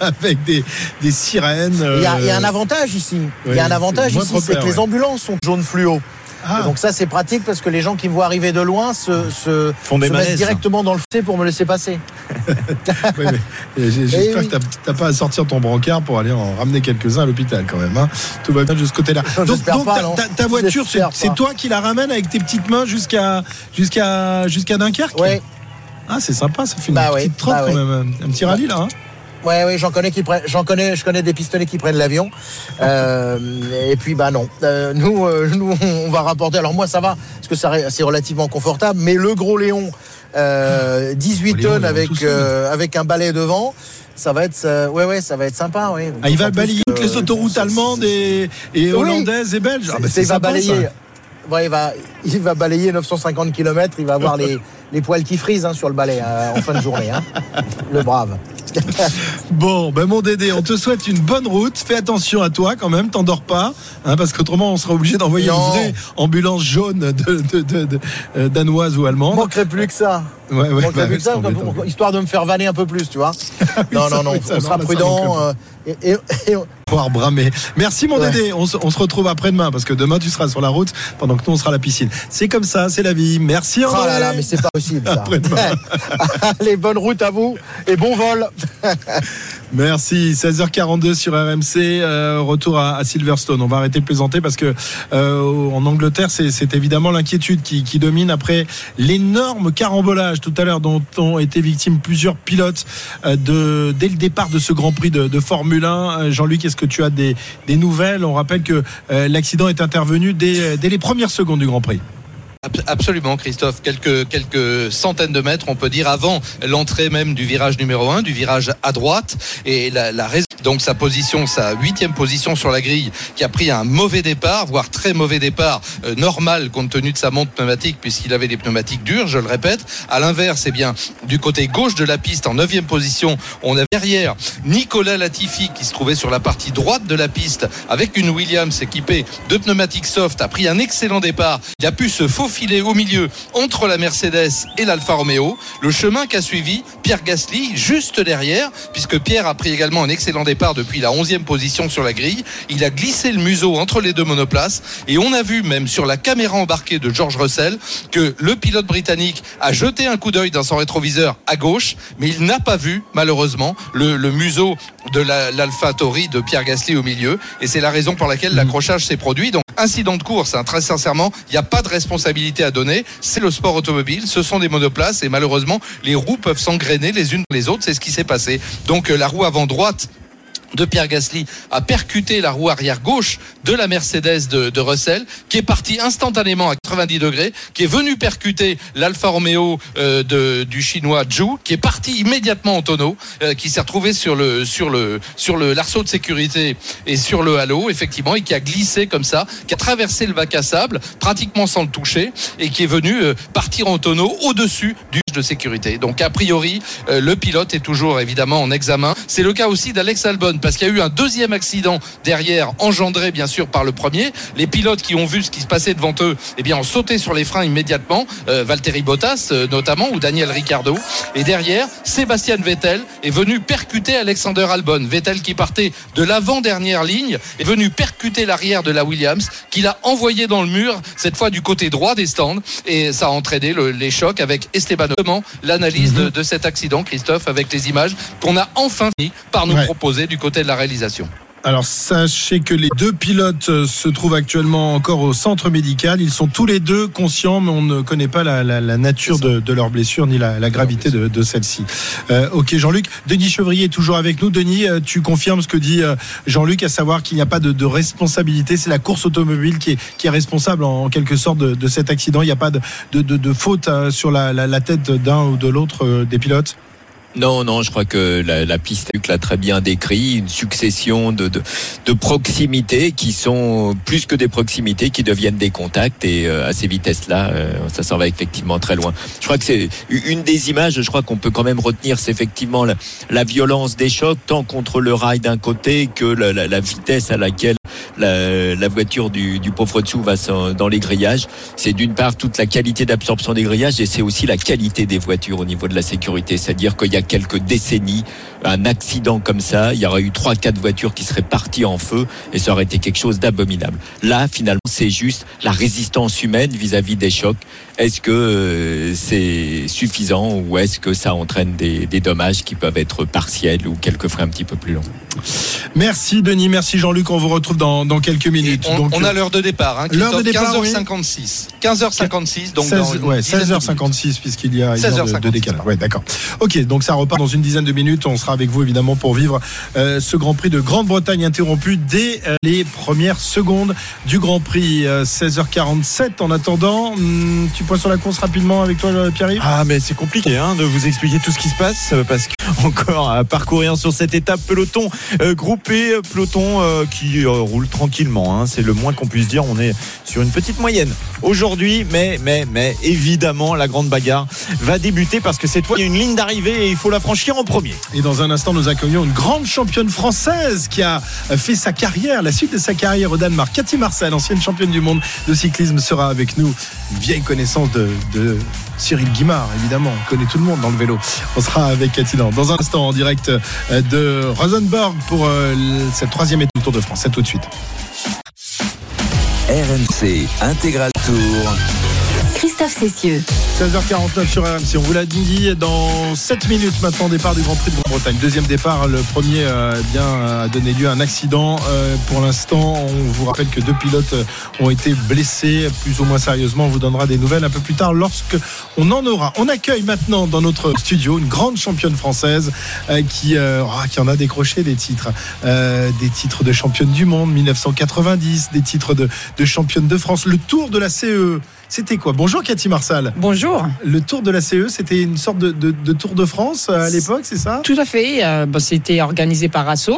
avec des, des sirènes. Il y, a, il y a un avantage ici. Il y a un avantage ici, c'est que les ambulances sont jaunes fluo. Ah. Donc ça c'est pratique parce que les gens qui me voient arriver de loin se, se, Font des se mettent directement dans le C pour me laisser passer. oui, J'espère Eh oui. que t'as- pas à sortir ton brancard pour aller en ramener quelques-uns à l'hôpital quand même. hein. Tout va bien de ce côté-là. Donc, J'espère donc pas, ta, non. ta- ta voiture, c'est J'espère toi qui la ramènes avec tes petites mains jusqu'à jusqu'à jusqu'à Dunkerque Ouais. Ah, c'est sympa, ça fait une Bah petite trotte bah quand même. Un petit rallye là. hein. Ouais, ouais, j'en connais qui prennent, j'en connais, je connais des pistolets qui prennent l'avion. Euh, et puis, bah non, Euh, nous, euh, nous, on va rapporter. Alors moi, ça va, parce que ça, c'est relativement confortable. Mais le gros Léon, euh, 18 Oh, Léon, tonnes avec avec un balai devant. ça va être, ouais, ouais, ça va être sympa, oui. Ah, il va balayer toutes les autoroutes allemandes et, et Oui. hollandaises et belges. Ah, bah, C'est- il va balayer. ça. Ouais, il va, il va balayer 950 km. Il va avoir les, les poils qui frisent hein, sur le balai euh, en fin de journée. hein. Le brave. Bon, ben mon Dédé, on te souhaite une bonne route. Fais attention à toi quand même, t'endors pas, hein, parce qu'autrement on sera obligé d'envoyer une Non. vraie ambulance jaune de, de- de- de- euh, danoise ou allemande. Manquerait plus que ça. Ouais, ouais, Manquerait bah, plus que ça, histoire de me faire vanner un peu plus, tu vois. non, ça, non, non, oui, ça, on non, sera prudent. Et, et- Pouvoir bramer. Merci mon Ouais. Dédé, on se, on se retrouve après-demain parce que demain tu seras sur la route pendant que nous on sera à la piscine. C'est comme ça, c'est la vie. Merci Oh André. là là, mais c'est pas possible ça. Après-demain. Allez, bonne route à vous et bon vol. Merci. 16h42 sur RMC. euh, retour à, à Silverstone. On va arrêter de plaisanter parce que euh, en Angleterre, c'est évidemment l'inquiétude qui, qui domine après l'énorme carambolage tout à l'heure dont ont été victimes plusieurs pilotes euh, de, dès le départ de ce Grand Prix de, de Formule 1. Euh, Jean-Luc, est-ce que tu as des, des nouvelles? On rappelle que euh, l'accident est intervenu dès, dès les premières secondes du Grand Prix. Ab- Absolument, Christophe. Quelques, quelques centaines de mètres, on peut dire, avant l'entrée même du virage numéro 1, du virage à droite. Et la, raison, donc sa position, sa huitième position sur la grille, qui a pris un mauvais départ, voire très mauvais départ, euh, normal compte tenu de sa montre pneumatique, puisqu'il avait des pneumatiques dures, je le répète. À l'inverse, eh bien, du côté gauche de la piste, en neuvième position, on a derrière Nicolas Latifi, qui se trouvait sur la partie droite de la piste, avec une Williams équipée de pneumatiques soft, a pris un excellent départ. Il a pu se faufiler au milieu entre la Mercedes et l'Alfa Romeo. Le chemin qu'a suivi Pierre Gasly juste derrière, puisque Pierre a pris également un excellent départ depuis la 11e position sur la grille. Il a glissé le museau entre les deux monoplaces et on a vu même sur la caméra embarquée de George Russell que le pilote britannique a jeté un coup d'œil dans son rétroviseur à gauche, mais il n'a pas vu malheureusement le, le museau de la- l'Alpha Tauri de Pierre Gasly au milieu et c'est la raison pour laquelle l'accrochage s'est produit. Donc incident de course, hein, très sincèrement, il n'y a pas de responsabilité à donner. C'est le sport automobile, ce sont des monoplaces et malheureusement les roues peuvent s'engrainer les unes les autres. C'est ce qui s'est passé. Donc euh, la roue avant droite de Pierre Gasly a percuté la roue arrière gauche de la Mercedes de, Russell, qui est parti instantanément à 90 degrés, qui est venu percuter l'Alfa Romeo euh, du chinois Zhou, qui est parti immédiatement en tonneau, euh, qui s'est retrouvé sur le sur le sur l'arceau de sécurité et sur le halo, effectivement, et qui a glissé comme ça, qui a traversé le bac à sable pratiquement sans le toucher, et qui est venu euh, partir en tonneau au-dessus du de sécurité. Donc a priori, le pilote est toujours évidemment en examen. C'est le cas aussi d'Alex Albon parce qu'il y a eu un deuxième accident derrière, engendré bien sûr par le premier. Les pilotes qui ont vu ce qui se passait devant eux, eh bien ont sauté sur les freins immédiatement. Euh, Valtteri Bottas euh, notamment ou Daniel Ricciardo. Et derrière, Sébastien Vettel est venu percuter Alexander Albon. Vettel qui partait de l'avant-dernière ligne est venu percuter l'arrière de la Williams, qu'il a envoyé dans le mur, cette fois du côté droit des stands. Et ça a entraîné le- les chocs avec Esteban. L'analyse de, de cet accident, Christophe, avec les images qu'on a enfin fini par nous Ouais. proposer du côté de la réalisation. Alors sachez que les deux pilotes euh, se trouvent actuellement encore au centre médical. Ils sont tous les deux conscients, mais on ne connaît pas la, nature de, de leur blessure ni la, gravité de, de celle-ci. Euh, ok Jean-Luc, Denis Chevrier est toujours avec nous. Denis, euh, tu confirmes ce que dit Jean-Luc, à savoir qu'il n'y a pas de, responsabilité. C'est la course automobile qui est, responsable en, quelque sorte de, cet accident. Il n'y a pas de, faute euh, sur la, tête d'un ou de l'autre des pilotes? Non, non, je crois que la, la piste l'a très bien décrit, une succession de, de, proximités qui sont plus que des proximités, qui deviennent des contacts et euh, à ces vitesses-là, euh, ça s'en va effectivement très loin. Je crois que c'est une des images, je crois qu'on peut quand même retenir, c'est effectivement la, violence des chocs, tant contre le rail d'un côté que la vitesse à laquelle la, la voiture du, du pauvre dessous va dans les grillages. C'est d'une part toute la qualité d'absorption des grillages et c'est aussi la qualité des voitures au niveau de la sécurité. C'est-à-dire qu'il y a quelques décennies, un accident comme ça, il y aurait eu trois, quatre voitures qui seraient parties en feu et ça aurait été quelque chose d'abominable. Là, finalement, c'est juste la résistance humaine vis-à-vis des chocs. Est-ce que euh, c'est suffisant ou est-ce que ça entraîne des, des dommages qui peuvent être partiels ou quelquefois un petit peu plus longs? Merci Denis, merci Jean-Luc. On vous retrouve dans, dans quelques minutes. On, Donc, on a l'heure de départ, hein, l'heure de départ, oui. 15h56. 15h56, donc 16, dans une ouais, dizaine de minutes. 16h56 puisqu'il y a une heure de, 16h56, de décalage. Ouais, d'accord. Ok, donc ça repart dans une dizaine de minutes. On sera avec vous évidemment pour vivre euh, ce Grand Prix de Grande-Bretagne interrompu dès euh, les premières secondes du Grand Prix. Euh, 16h47. En attendant, hum, tu pointes sur la course rapidement avec toi, euh, Pierre-Yves? Ah mais c'est compliqué hein, de vous expliquer tout ce qui se passe euh, parce qu'encore à parcourir sur cette étape peloton euh, groupé, euh, peloton euh, qui euh, roule tranquillement. hein. c'est le moins qu'on puisse dire. On est sur une petite moyenne aujourd'hui, mais mais mais évidemment la grande bagarre va débuter parce que cette fois il y a une ligne d'arrivée et il faut la franchir en premier. Et dans un instant, nous accueillons une grande championne française qui a fait sa carrière, la suite de sa carrière au Danemark. Cathy Marcel, ancienne championne du monde de cyclisme, sera avec nous. Une vieille connaissance de, Cyril Guimard, évidemment. On connaît tout le monde dans le vélo. On sera avec Cathy dans, dans un instant en direct euh, de Rosenborg pour euh, cette troisième étape du Tour de France. C'est tout de suite. RMC Intégral Tour. Christophe Cessieux. 16h49 sur RMC. On vous l'a dit dans 7 minutes maintenant, départ du Grand Prix de Grande-Bretagne. Deuxième départ, le premier euh, bien, a donné lieu à un accident. Euh, pour l'instant, on vous rappelle que deux pilotes euh, ont été blessés, plus ou moins sérieusement. On vous donnera des nouvelles un peu plus tard lorsque on en aura. On accueille maintenant dans notre studio une grande championne française euh, qui, euh, ah, qui en a décroché des titres. Euh, des titres de championne du monde 1990, des titres de championne de France. Le Tour de la CE. C'était quoi Bonjour Cathy Marsal. Bonjour. Le Tour de la CE, c'était une sorte de, de- de Tour de France euh, à l'époque, c'est ça Tout à fait. euh, bah, C'était organisé par Asso.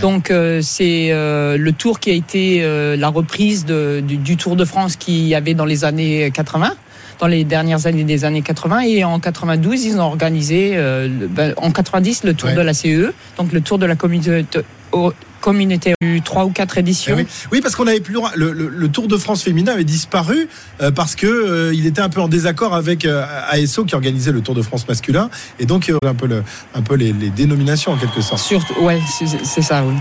Donc euh, c'est euh, le tour qui a été la reprise de- du, du Tour de France qu'il y avait dans les années 80, dans les dernières années des années 80 et en 92 ils ont organisé euh, le- ben, en 90 le Tour Ouais. de la CE, donc le Tour de la communauté au- communauté eu trois ou quatre éditions. Eh oui. Oui, parce qu'on n'avait plus le. Le, Tour de France féminin avait disparu euh, parce que euh, il était un peu en désaccord avec euh, ASO qui organisait le Tour de France masculin et donc un peu, le, un peu les, les dénominations en quelque sorte. Surtout, ouais, c'est- ça, oui.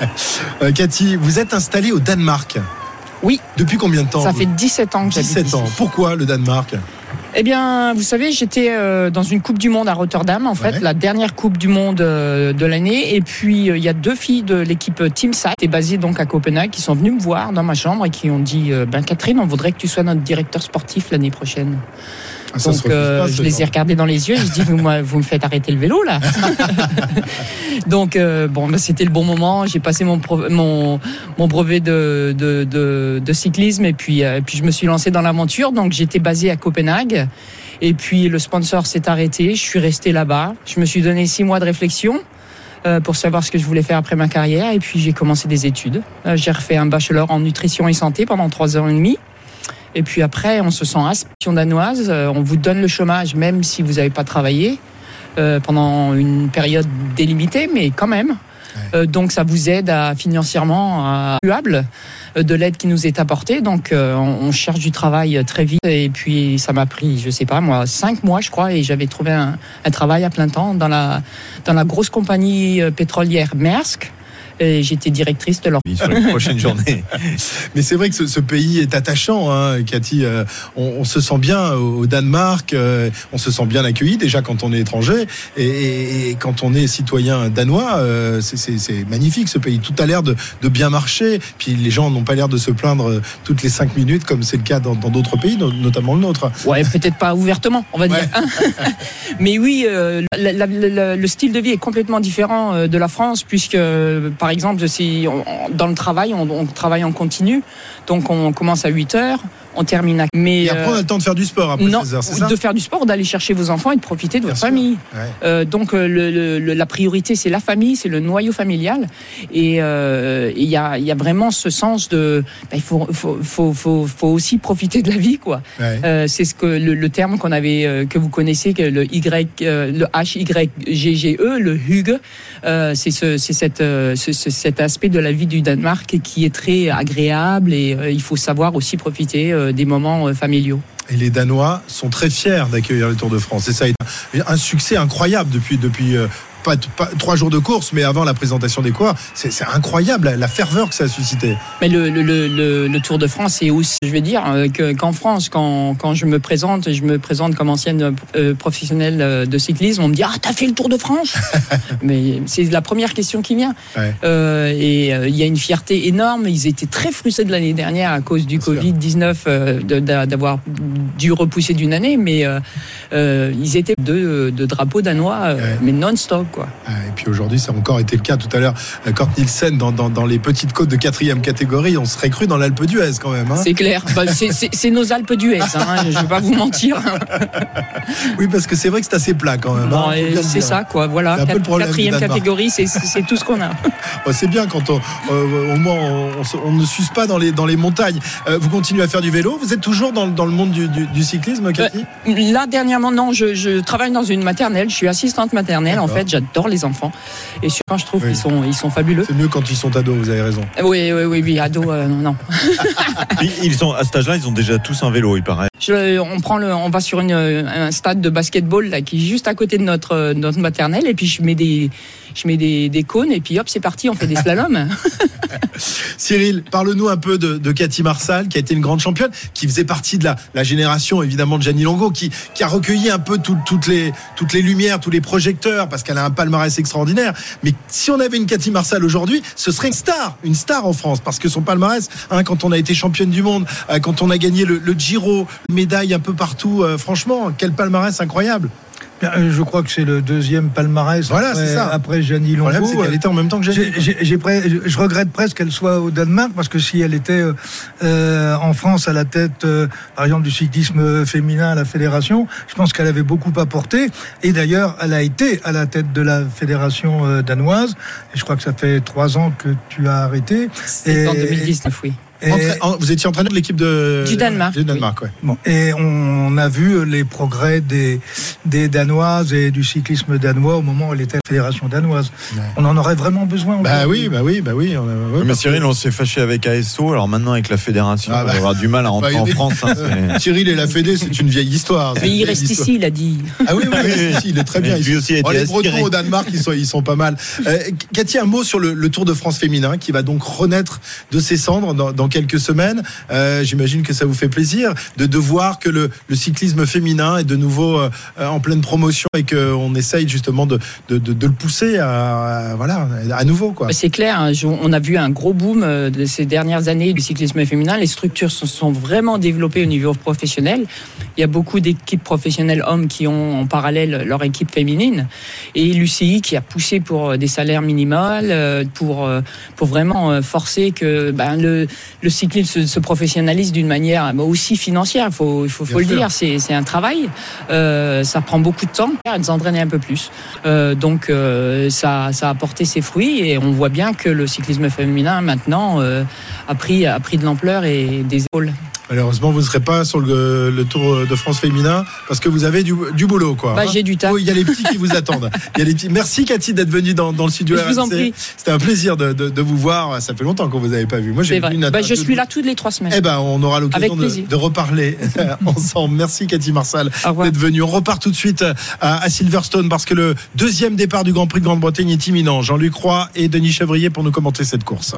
Cathy, vous êtes installée au Danemark. Oui. Depuis combien de temps Ça fait 17 ans que j'habite 17 ans. ici. Pourquoi le Danemark? Eh bien, vous savez, j'étais euh, dans une Coupe du Monde à Rotterdam, en fait, Ouais. la dernière Coupe du Monde euh, de l'année. Et puis, euh, il y a deux filles de l'équipe Team Sat, qui est basée donc à Copenhague, qui sont venues me voir dans ma chambre et qui ont dit Ben, Catherine, on voudrait que tu sois notre directeur sportif l'année prochaine. Ah, ça donc, euh, pas, je les ai regardés dans les yeux et je dis vous, moi, vous me faites arrêter le vélo, là Donc, euh, bon, ben, c'était le bon moment. J'ai passé mon, mon, mon brevet de, de, de, de cyclisme et puis, euh, puis je me suis lancé dans l'aventure. Donc, j'étais basé à Copenhague. Et puis, le sponsor s'est arrêté. Je suis resté là-bas. Je me suis donné six mois de réflexion euh, pour savoir ce que je voulais faire après ma carrière. Et puis, j'ai commencé des études. Euh, J'ai refait un bachelor en nutrition et santé pendant trois ans et demi. Et puis après, on se sent aspiration danoise. Euh, On vous donne le chômage même si vous n'avez pas travaillé euh, pendant une période délimitée, mais quand même. Euh, donc ça vous aide à financièrement à euh, de l'aide qui nous est apportée. Donc euh, on, on cherche du travail très vite et puis ça m'a pris, je sais pas moi, cinq mois je crois et j'avais trouvé un, un travail à plein temps dans la dans la grosse compagnie euh, pétrolière Maersk. Et j'étais directrice de leur Sur les prochaines journées. Mais c'est vrai que ce, ce pays est attachant, hein, Cathy. Euh, on, on se sent bien au au Danemark, euh, on se sent bien accueilli déjà quand on est étranger et, et- et quand on est citoyen danois, euh, c'est- c'est c'est magnifique ce pays. Tout a l'air de, de bien marcher. Puis les gens n'ont pas l'air de se plaindre toutes les cinq minutes comme c'est le cas dans dans d'autres pays, no- notamment le nôtre. Ouais, peut-être pas ouvertement, on va dire. Mais oui, euh, la- la- la- le style de vie est complètement différent de la France, puisque, euh, par exemple, si dans le travail, on, on travaille en continu, donc on commence à 8 heures, on termine à. Mais Et après on a le temps de faire du sport après non, 16 heures, c'est ça de faire du sport, d'aller chercher vos enfants et de profiter de Bien votre sûr. famille. Ouais. Euh, donc euh, le- la priorité c'est la famille, c'est le noyau familial et euh, il y, a, il y a vraiment ce sens de bah, il faut, faut, faut, faut, faut aussi profiter de la vie quoi. Ouais. Euh, c'est ce que le, le terme qu'on avait euh, que vous connaissez que le Y euh, le H Y G G E le euh, c'est ce, c'est cette, euh, ce- ce- cet aspect de la vie du Danemark qui est très agréable et euh, il faut savoir aussi profiter euh, des moments euh, familiaux. Et les Danois sont très fiers d'accueillir le Tour de France. Et ça a été un succès incroyable depuis, depuis euh, pas, pas trois jours de course, mais avant la présentation des coureurs. C'est incroyable la, la ferveur que ça a suscité. Mais le, le, le, le- le Tour de France, c'est aussi, je vais dire, euh, que- qu'en France, quand, quand je me présente, je me présente comme ancienne euh, professionnelle euh, de cyclisme, on me dit Ah, t'as fait le Tour de France? Mais c'est la première question qui vient. Ouais. Euh, et euh, il y a une fierté énorme. Ils étaient très frustrés de l'année dernière à cause du sûr. Covid-19, euh, de- d'a- d'avoir dû repousser d'une année, mais ils étaient de, de drapeaux danois, Ouais. mais non-stop. Quoi. Ah, Et puis aujourd'hui, ça a encore été le cas tout à l'heure. euh, Kort Nielsen, dans, dans, dans les petites côtes de quatrième catégorie, on serait cru dans l'Alpe d'Huez quand même. hein. C'est clair. Bah, c'est- nos Alpes d'Huez, hein, je ne vais pas vous mentir. Oui, parce que c'est vrai que c'est assez plat quand même. hein, c'est ça, quoi. Voilà, un peu le problème quatrième catégorie, c'est- tout ce qu'on a. Oh, c'est bien quand on, euh, au moins on, on se- on ne s'use pas dans les, dans les montagnes. Euh, vous continuez à faire du vélo Vous êtes toujours dans, le- dans le monde du, du- du cyclisme, Cathy? Là, dernièrement, non, je, je travaille dans une maternelle. Je suis assistante maternelle. En fait, j'adore les enfants. Et souvent, je trouve Oui. qu'ils sont, ils sont fabuleux. C'est mieux quand ils sont ados, vous avez raison. Oui, oui, oui, oui, ado, euh, non, Ils sont à cet âge-là, ils ont déjà tous un vélo, il paraît. Je- on prend le, on va sur une, un stade de basketball là, qui est juste à côté de notre, euh, notre maternelle. Et puis, je mets des, je mets des, des cônes. Et puis, hop, c'est parti, on fait des slaloms. Cyril, parle-nous un peu de, de Cathy Marsal, qui a été une grande championne, qui faisait partie de la, la génération évidemment de Gianni Longo, qui, qui a recueilli un peu tout- toutes, les, toutes les lumières, tous les projecteurs, parce qu'elle a un palmarès extraordinaire. Mais si on avait une Cathy Marsal aujourd'hui, ce serait une star, une star en France, parce que son palmarès, hein, quand on a été championne du monde, euh, quand on a gagné le, le Giro, médaille un peu partout, euh, franchement, quel palmarès incroyable. Bien, euh, Je crois que c'est le deuxième palmarès Voilà, après, c'est ça. après Gianni Le Longo. problème, c'est qu'elle était en même temps que Gianni. J'ai- j'ai- j'ai pre- je regrette presque qu'elle soit au Danemark parce que si elle était euh, euh, en France à la tête, euh, par exemple, du cyclisme féminin à la fédération, je pense qu'elle avait beaucoup apporté. Et d'ailleurs, elle a été à la tête de la fédération euh, danoise. Et je crois que ça fait trois ans que tu as arrêté. C'est en Et- 2019, oui. Et- Entra- en- vous étiez entraîneur de l'équipe de Du Danemark, Du Danemark, ouais. Bon, et on a vu les progrès des, des Danoises et du cyclisme danois au moment où elle était à la fédération danoise. On en aurait vraiment besoin. Bah oui, bah oui, bah oui. on a- ouais, Mais Cyril, on s'est fâché avec ASO, alors maintenant avec la fédération, Ah bah. on va avoir du mal à rentrer Bah, en y a- France. hein, Cyril et la Fédé, c'est une vieille histoire. Mais il reste histoire. ici, il a dit. Ah oui, oui, il reste ici, il est très bien. Lui aussi a été Oh, les. Bretons au Danemark, ils sont, ils sont pas mal. Euh, Cathy, un mot sur le, le Tour de France féminin qui va donc renaître de ses cendres dans, dans quelques semaines. Euh, J'imagine que ça vous fait plaisir de, voir que le, cyclisme féminin est de nouveau euh, en pleine promotion et qu'on essaye justement de, le pousser à, nouveau. C'est clair, hein, on a vu un gros boom euh, de ces dernières années du cyclisme féminin. Les structures se sont vraiment développées au niveau professionnel. Il y a beaucoup d'équipes professionnelles hommes qui ont en parallèle leur équipe féminine. Et l'UCI qui a poussé pour euh, des salaires minimales, euh, pour, euh, vraiment euh, forcer que ben, le, le cyclisme se, se professionnalise d'une manière bah, aussi financière. Il faut, il faut, faut Bien le sûr. dire, c'est un travail. Euh, ça prend beaucoup de temps de s'entraîner un peu plus. Euh, donc euh, ça, ça a porté ses fruits et on voit bien que le cyclisme féminin maintenant euh, a, pris, a pris de l'ampleur et des épaules. Malheureusement, vous ne serez pas sur le, le Tour de France féminin parce que vous avez du, du boulot. Quoi, Bah, hein. j'ai du taf. Oui, il y a les petits qui vous attendent. Il y a les petits. Merci Cathy d'être venue dans, dans le studio Je vous en RMC. prie. C'était un plaisir de, de- de vous voir. Ça fait longtemps qu'on vous avait pas vu. Moi, j'ai une Bah, je suis là toutes les trois semaines. Eh ben, on aura l'occasion de, reparler ensemble. Merci Cathy Marsal d'être venue. On repart tout de suite à, à Silverstone parce que le deuxième départ du Grand Prix de Grande-Bretagne est imminent. Jean-Luc Roy et Denis Chevrier pour nous commenter cette course.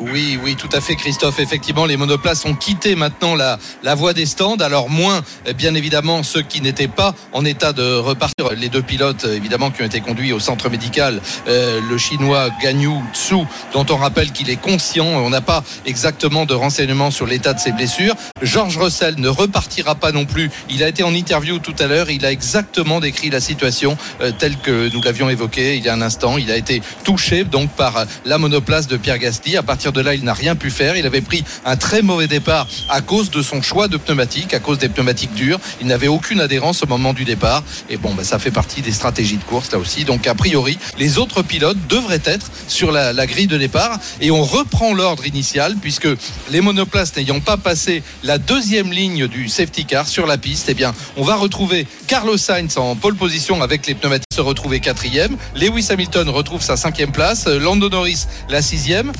Oui, oui, tout à fait, Christophe. Effectivement, les monoplaces ont quitté maintenant la, la voie des stands. Alors, moins, eh bien évidemment, ceux qui n'étaient pas en état de repartir. Les deux pilotes, évidemment, qui ont été conduits au centre médical. Euh, le chinois Ganyu Tsu, dont on rappelle qu'il est conscient. On n'a pas exactement de renseignements sur l'état de ses blessures. Georges Russell ne repartira pas non plus. Il a été en interview tout à l'heure. Il a exactement décrit la situation euh, telle que nous l'avions évoquée il y a un instant. Il a été touché donc par euh, la monoplace de Pierre Gasly. À partir de là, il n'a rien pu faire. Il avait pris un très mauvais départ à cause de son choix de pneumatique, à cause des pneumatiques dures. Il n'avait aucune adhérence au moment du départ. Et bon, bah, ça fait partie des stratégies de course là aussi. Donc a priori, les autres pilotes devraient être sur la, la grille de départ. Et on reprend l'ordre initial puisque les monoplaces n'ayant pas passé la deuxième ligne du safety car sur la piste, eh bien, on va retrouver Carlos Sainz en pole position avec les pneumatiques se retrouver quatrième. Lewis Hamilton retrouve sa cinquième place. Lando Norris la sixième.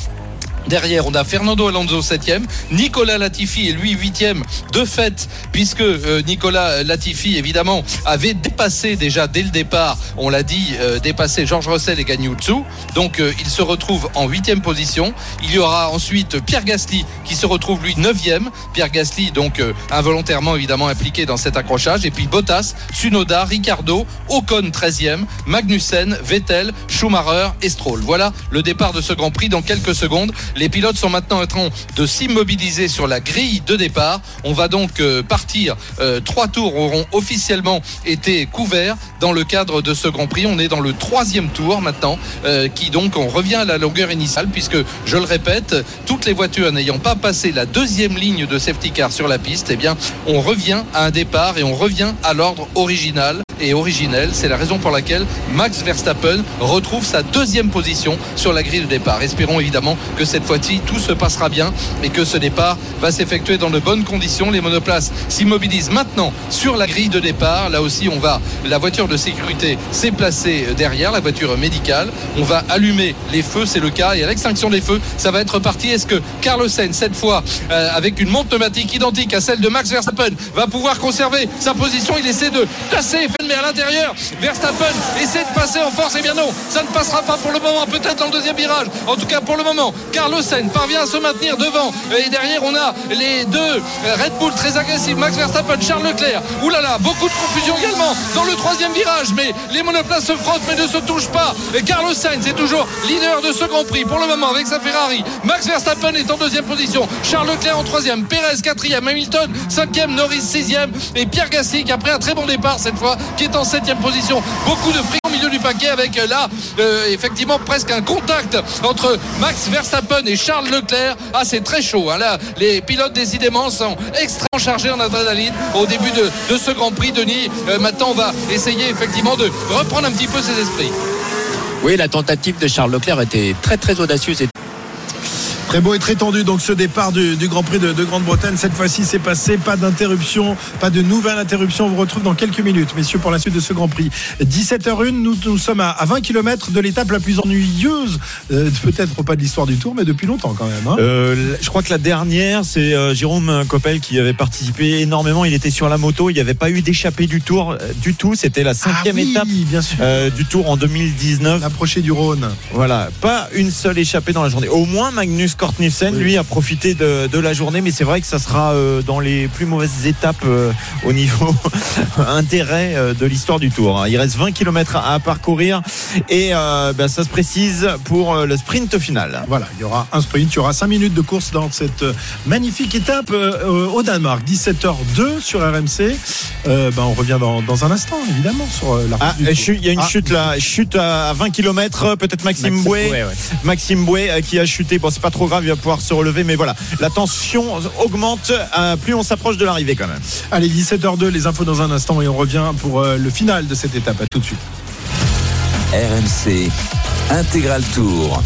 Derrière, on a Fernando Alonso 7e, Nicolas Latifi et lui 8e de fait, puisque euh, Nicolas Latifi évidemment avait dépassé déjà dès le départ, on l'a dit, euh, dépassé Georges Russell et Ganyutsu. Donc euh, il se retrouve en 8e position. Il y aura ensuite Pierre Gasly qui se retrouve lui 9e. Pierre Gasly donc involontairement évidemment impliqué dans cet accrochage. Et puis Bottas, Sunoda, Ricardo, Ocon 13e, Magnussen, Vettel, Schumacher et Stroll. Voilà le départ de ce Grand Prix dans quelques secondes. Les pilotes sont maintenant en train de s'immobiliser sur la grille de départ. On va donc euh, partir. Euh, trois tours auront officiellement été couverts dans le cadre de ce Grand Prix. On est dans le troisième tour maintenant, euh, qui donc on revient à la longueur initiale, puisque je le répète, toutes les voitures n'ayant pas passé la deuxième ligne de safety car sur la piste, eh bien, on revient à un départ et on revient à l'ordre original et originel. C'est la raison pour laquelle Max Verstappen retrouve sa deuxième position sur la grille de départ. Espérons évidemment que cette fois-ci tout se passera bien et que ce départ va s'effectuer dans de bonnes conditions. Les monoplaces s'immobilisent maintenant sur la grille de départ. Là aussi, on va la voiture de sécurité s'est placée derrière la voiture médicale. On va allumer les feux, c'est le cas. Et à l'extinction des feux, ça va être parti. Est-ce que Carlos Sainz, cette fois, euh, avec une montre pneumatique identique à celle de Max Verstappen, va pouvoir conserver sa position? Il essaie de tasser mais à l'intérieur, Verstappen essaie de passer en force. Et bien non, ça ne passera pas pour le moment. Peut-être dans le deuxième virage. En tout cas, pour le moment, Carlos Sainz parvient à se maintenir devant. Et derrière, on a les deux Red Bull très agressifs. Max Verstappen, Charles Leclerc. Ouh là là, beaucoup de confusion également dans le troisième virage. Mais les monoplaces se frottent mais ne se touchent pas. Et Carlos Sainz est toujours leader de ce Grand Prix pour le moment avec sa Ferrari. Max Verstappen est en deuxième position. Charles Leclerc en troisième. Perez quatrième. Hamilton cinquième. Norris sixième. Et Pierre Gasly qui après un très bon départ cette fois qui est en septième position. Beaucoup de fric au milieu du paquet avec euh, là euh, effectivement presque un contact entre Max Verstappen et Charles Leclerc. Ah c'est très chaud. Hein. Là, les pilotes décidément sont extrêmement chargés en adrénaline au début de, de ce Grand Prix. Denis, euh, maintenant on va essayer effectivement de reprendre un petit peu ses esprits. Oui, la tentative de Charles Leclerc était très très audacieuse. Et... Très beau et très tendu donc ce départ du, du Grand Prix de, de Grande-Bretagne. Cette fois-ci c'est passé, pas d'interruption, pas de nouvelle interruption. On vous retrouve dans quelques minutes, messieurs, pour la suite de ce Grand Prix. 17h01, nous, nous sommes à, à 20 km de l'étape la plus ennuyeuse, euh, peut-être pas de l'histoire du Tour, mais depuis longtemps quand même. hein. Euh, je crois que la dernière, c'est euh, Jérôme Coppel qui avait participé énormément. Il était sur la moto. Il n'y avait pas eu d'échappée du tour du tout. C'était la cinquième Ah oui, étape bien sûr. du tour en 2019. L'approché du Rhône. Voilà, pas une seule échappée dans la journée. Au moins, Magnus Cort Nielsen, lui, a profité de, de la journée, mais c'est vrai que ça sera euh, dans les plus mauvaises étapes euh, au niveau intérêt euh, de l'histoire du Tour. hein. Il reste 20 km à, à parcourir et ben, ça se précise pour le sprint final. Voilà, il y aura un sprint, il y aura 5 minutes de course dans cette magnifique étape au Danemark. 17h02 sur RMC. Ben, on revient dans, dans un instant, évidemment, sur la Ah, il y a une Ah, chute là, chute à 20 km, peut-être Maxime, Maxime ouais. Maxime euh, qui a chuté. Bon, c'est pas trop grave, il va pouvoir se relever, mais voilà, la tension augmente euh, plus on s'approche de l'arrivée quand même. Allez, 17h02, les infos dans un instant et on revient pour euh, le final de cette étape. À tout de suite. RMC Intégral Tour.